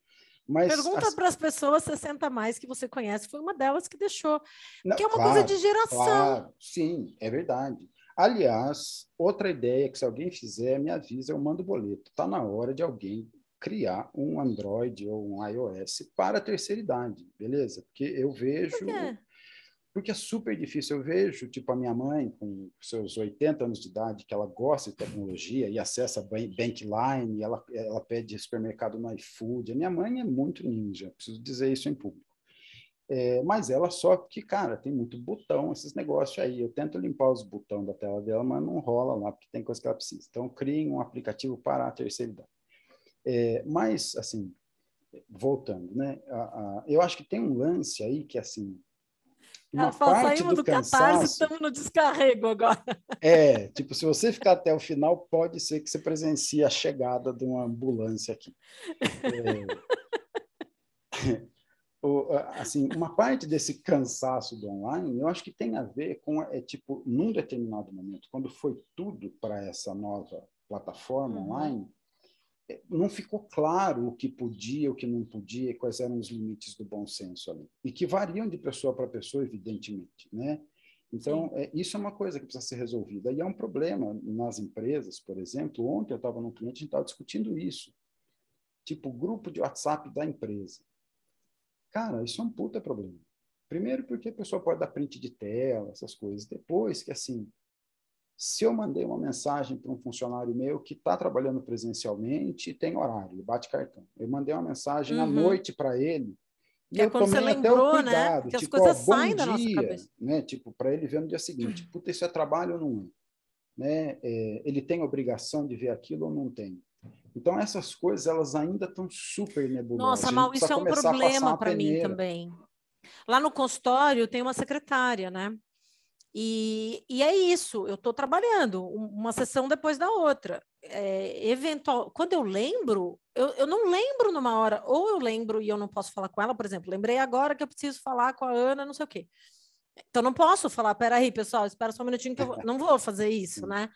Mas, Pergunta as... para as pessoas 60 mais que você conhece, foi uma delas que deixou. Não, que é uma claro, coisa de geração. Claro, sim, é verdade. Aliás, outra ideia que se alguém fizer, me avisa, eu mando boleto. Está na hora de alguém criar um Android ou um iOS para a terceira idade, beleza? Porque eu vejo... Por quê? Porque é super difícil. Eu vejo, tipo, a minha mãe, com seus 80 anos de idade, que ela gosta de tecnologia e acessa Bankline, ela, ela pede supermercado no iFood. A minha mãe é muito ninja, preciso dizer isso em público. É, mas ela só porque, cara, tem muito botão, esses negócios aí. Eu tento limpar os botões da tela dela, mas não rola lá, porque tem coisa que ela precisa. Então, criem um aplicativo para a terceira idade. É, mas, assim, voltando, né? A, a, eu acho que tem um lance aí que, assim, uma fala, parte do, do cansaço, estamos no descarrego agora. [laughs] É, tipo, se você ficar até o final, pode ser que você presencie a chegada de uma ambulância aqui. É, [laughs] o, assim, uma parte desse cansaço do online, eu acho que tem a ver com, é, tipo, num determinado momento, quando foi tudo para essa nova plataforma uhum. online, não ficou claro o que podia, o que não podia, quais eram os limites do bom senso ali. E que variam de pessoa para pessoa, evidentemente, né? Então, é, isso é uma coisa que precisa ser resolvida. E é um problema nas empresas, por exemplo. Ontem eu estava num cliente, a gente estava discutindo isso. Tipo, grupo de WhatsApp da empresa. Cara, isso é um puta problema. Primeiro porque a pessoa pode dar print de tela, essas coisas. Depois que, assim, se eu mandei uma mensagem para um funcionário meu que está trabalhando presencialmente e tem horário, bate cartão. Eu mandei uma mensagem uhum. à noite para ele. E que é eu é quando tomei você lembrou, até o né? cuidado, né? Que tipo, as coisas ó, saem da nossa cabeça. Né? Tipo, para ele ver no dia seguinte, puta, isso é trabalho ou não é? Né? É, ele tem obrigação de ver aquilo ou não tem? Então, essas coisas, elas ainda estão super nebulosas. Nossa, Mal, isso é um problema para mim também. Lá no consultório tem uma secretária, né? E, e é isso, eu estou trabalhando uma sessão depois da outra. É, eventual, quando eu lembro, eu, eu não lembro numa hora, ou eu lembro e eu não posso falar com ela, por exemplo, lembrei agora que eu preciso falar com a Ana, não sei o quê. Então não posso falar, peraí, pessoal, espera só um minutinho que eu [laughs] não vou fazer isso, né?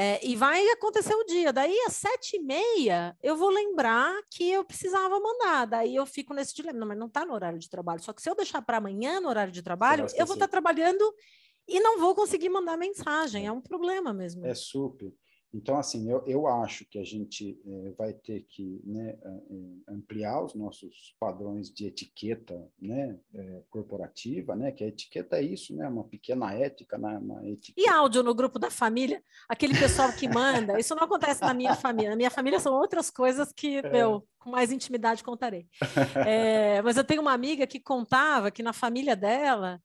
É, e vai acontecer o dia. Daí, às sete e meia, eu vou lembrar que eu precisava mandar. Daí eu fico nesse dilema. Não, mas não está no horário de trabalho. Só que se eu deixar para amanhã no horário de trabalho, eu vou estar tá trabalhando e não vou conseguir mandar mensagem. É um problema mesmo. É super. Então, assim, eu, eu acho que a gente é, vai ter que né, é, ampliar os nossos padrões de etiqueta né, é, corporativa, né, que a etiqueta é isso, né, uma pequena ética. Né, uma etiqueta. E áudio no grupo da família? Aquele pessoal que manda, isso não acontece na minha família. Na minha família são outras coisas que, é. meu, com mais intimidade contarei. É, mas eu tenho uma amiga que contava que na família dela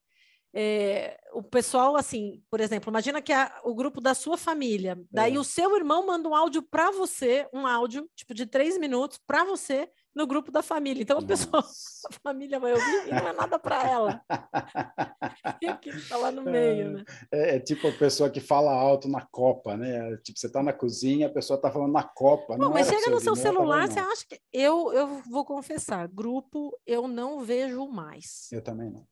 é, o pessoal, assim, por exemplo, imagina que é o grupo da sua família, daí é. o seu irmão manda um áudio para você, um áudio, tipo, de três minutos para você no grupo da família. Então, a pessoa, [laughs] a família vai ouvir e não é nada para ela. [laughs] e aquilo está lá no meio, né? É, é, tipo a pessoa que fala alto na copa, né? Tipo, você está na cozinha, a pessoa está falando na copa. Não mas chega no seu celular, você acha que... Eu, eu vou confessar, grupo eu não vejo mais. Eu também não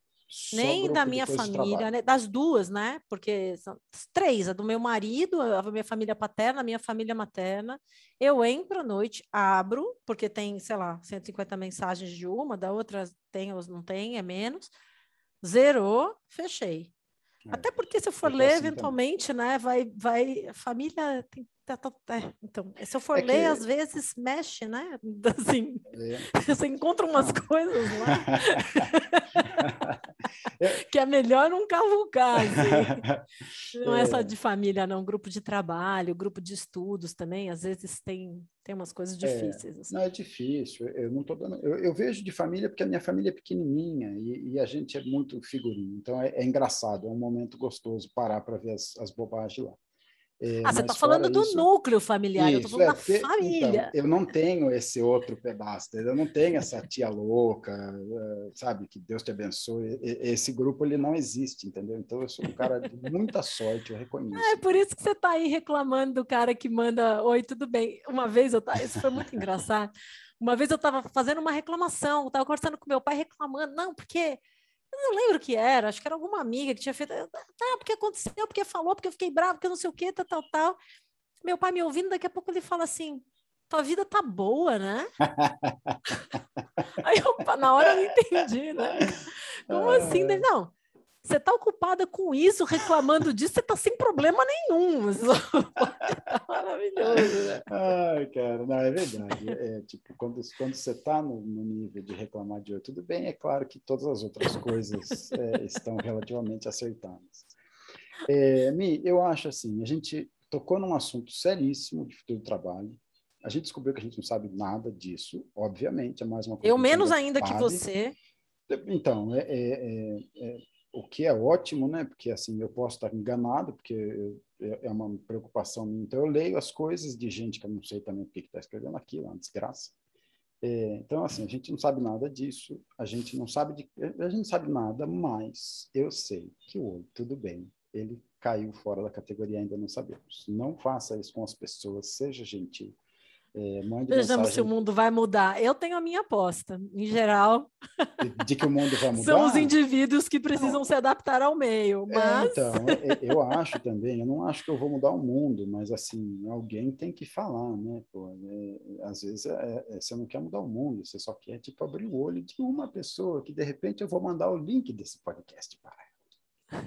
nem da minha família, né? das duas, né? Porque são três, a do meu marido, a minha família paterna, a minha família materna. Eu entro à noite, abro, porque tem, sei lá, 150 mensagens de uma, da outra tem ou não tem, é menos. Zerou, fechei. É. Até porque se eu for ler, eventualmente, também. né, vai, vai, família tem Tá, tá, é, então, se eu for é ler, que... às vezes mexe, né? [laughs] Assim, é. você encontra umas [laughs] coisas lá que é melhor não cavucar. Assim. [laughs] Não é. é só de família, não. Grupo de trabalho, grupo de estudos também, às vezes tem, tem umas coisas é. difíceis. Assim. Não, é difícil. Eu não tô dando. Eu, eu, vejo de família porque a minha família é pequenininha e, e a gente é muito figurinho. Então é, é engraçado, é um momento gostoso parar para ver as, as bobagens lá. É, ah, você está falando do isso, núcleo familiar, isso, eu estou falando é, da porque, família. Então, eu não tenho esse outro pedaço, eu não tenho essa tia louca, eh, sabe, que Deus te abençoe. Esse grupo ele não existe, entendeu? Então eu sou um cara de muita sorte, eu reconheço. É por isso que você está aí reclamando do cara que manda oi, tudo bem. Uma vez eu isso foi muito engraçado. Uma vez eu estava fazendo uma reclamação, estava conversando com meu pai reclamando, não, porque eu não lembro o que era, acho que era alguma amiga que tinha feito. Tá, porque aconteceu, porque falou, porque eu fiquei bravo, porque não sei o que, tal, tal, tal. Meu pai me ouvindo, daqui a pouco ele fala assim: tua vida tá boa, né? [laughs] Aí eu, na hora eu não entendi, né? [laughs] Como assim? Não, você está ocupada com isso, reclamando disso, você está sem problema nenhum. [laughs] tá maravilhoso, né? Ai, cara, não, é verdade. É, é tipo, quando, quando você está no, no, nível de reclamar de tudo bem, é claro que todas as outras coisas é, estão relativamente acertadas. É, Mi, eu acho assim, a gente tocou num assunto seríssimo de futuro do trabalho, a gente descobriu que a gente não sabe nada disso, obviamente, é mais uma coisa. Eu menos ainda sabe. que você. Então, é, é, é, é, o que é ótimo, né? Porque assim, eu posso estar enganado, porque é, é uma preocupação minha. Então, eu leio as coisas de gente que eu não sei também o que está escrevendo aquilo, é uma desgraça. É, então, assim, a gente não sabe nada disso, a gente não sabe de, a gente não sabe nada, mas eu sei que o oi, tudo bem, ele caiu fora da categoria, ainda não sabemos. Não faça isso com as pessoas, seja gentil. É, Vejamos se o mundo vai mudar. Eu tenho a minha aposta. Em geral, de, que o mundo vai [laughs] mudar. São os indivíduos que precisam se adaptar ao meio. É, mas... É, então, eu acho também. Eu não acho que eu vou mudar o mundo, mas assim, alguém tem que falar, né? Pô, é, às vezes é, é, você não quer mudar o mundo, você só quer tipo abrir o olho de uma pessoa que de repente eu vou mandar o link desse podcast para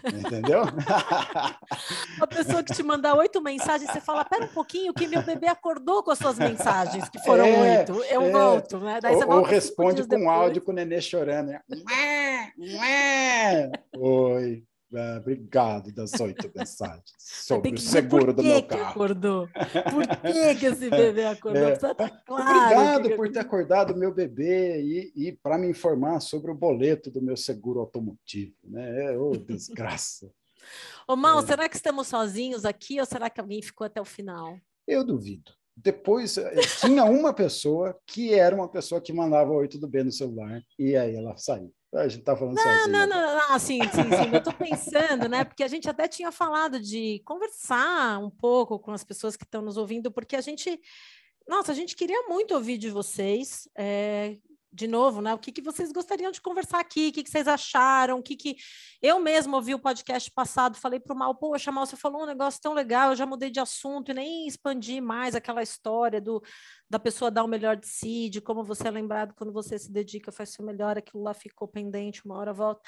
Entendeu? [laughs] Uma pessoa que te mandar oito mensagens, você fala, pera um pouquinho, que meu bebê acordou com as suas mensagens, que foram é, oito. Eu é. volto, né? Daí ou, ou responde com depois. áudio com o nenê chorando. Né? [laughs] Oi. Ah, obrigado das oito mensagens [laughs] sobre o seguro do meu carro. acordou? Por [laughs] que, que esse bebê acordou? É. Tá [laughs] claro obrigado que... por ter acordado meu bebê e, e para me informar sobre o boleto do meu seguro automotivo. Né? É, oh, desgraça. Ô, Mal, é. será que estamos sozinhos aqui ou será que alguém ficou até o final? Eu duvido. Depois eh, tinha uma pessoa que era uma pessoa que mandava oi tudo bem no celular e aí ela saiu. A gente está falando não, sozinho. Não, não, não, sim, sim, sim. Eu estou pensando, né? Porque a gente até tinha falado de conversar um pouco com as pessoas que estão nos ouvindo, porque a gente, nossa, a gente queria muito ouvir de vocês. É, de novo, né? O que, que vocês gostariam de conversar aqui? O que, que vocês acharam? O que, que eu mesmo ouvi o podcast passado, falei para o Mal, poxa, Mal, você falou um negócio tão legal, eu já mudei de assunto e nem expandi mais aquela história do da pessoa dar o melhor de si, de como você é lembrado quando você se dedica, faz seu melhor, aquilo lá ficou pendente, uma hora volta.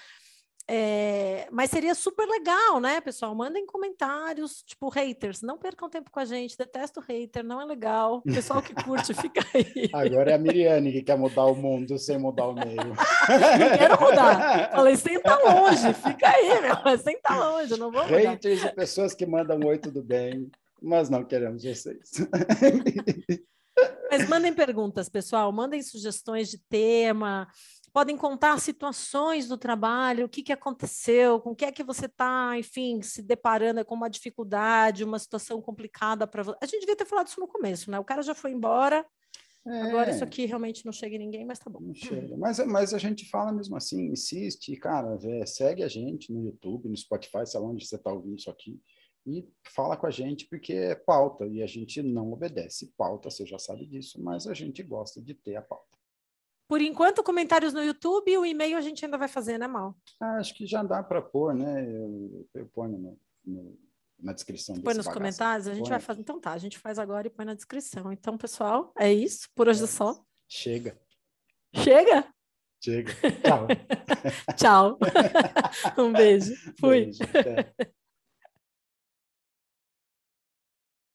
É, mas seria super legal, né, pessoal? Mandem comentários, tipo, haters, não percam tempo com a gente, detesto hater, não é legal. Pessoal que curte, fica [laughs] aí. Agora é a Miriane que quer mudar o mundo sem mudar o meio. [laughs] não quero mudar. Falei, senta longe, fica aí, meu, senta longe, eu não vou mudar. Haters e pessoas que mandam oi, tudo bem, mas não queremos vocês. Mas mandem perguntas, pessoal, mandem sugestões de tema, podem contar situações do trabalho, o que, que aconteceu, com o que é que você está, enfim, se deparando com uma dificuldade, uma situação complicada para você. A gente devia ter falado isso no começo, né? O cara já foi embora, é. Agora isso aqui realmente não chega em ninguém, mas tá bom. Não chega. Mas, mas a gente fala mesmo assim, insiste, cara, segue a gente no YouTube, no Spotify, sei lá onde você está ouvindo isso aqui e fala com a gente porque é pauta e a gente não obedece pauta, você já sabe disso, mas a gente gosta de ter a pauta. Por enquanto, comentários no YouTube e o e-mail a gente ainda vai fazer, né, Mal? Ah, acho que já dá para pôr, né? Eu, eu ponho no, no, na descrição. Põe nos bagaço. comentários? A gente põe. vai fazer. Então tá, a gente faz agora e põe na descrição. Então, pessoal, é isso. Por hoje é só. Chega. Chega? Chega. [laughs] Tchau. Tchau. [laughs] um beijo. Fui. Beijo,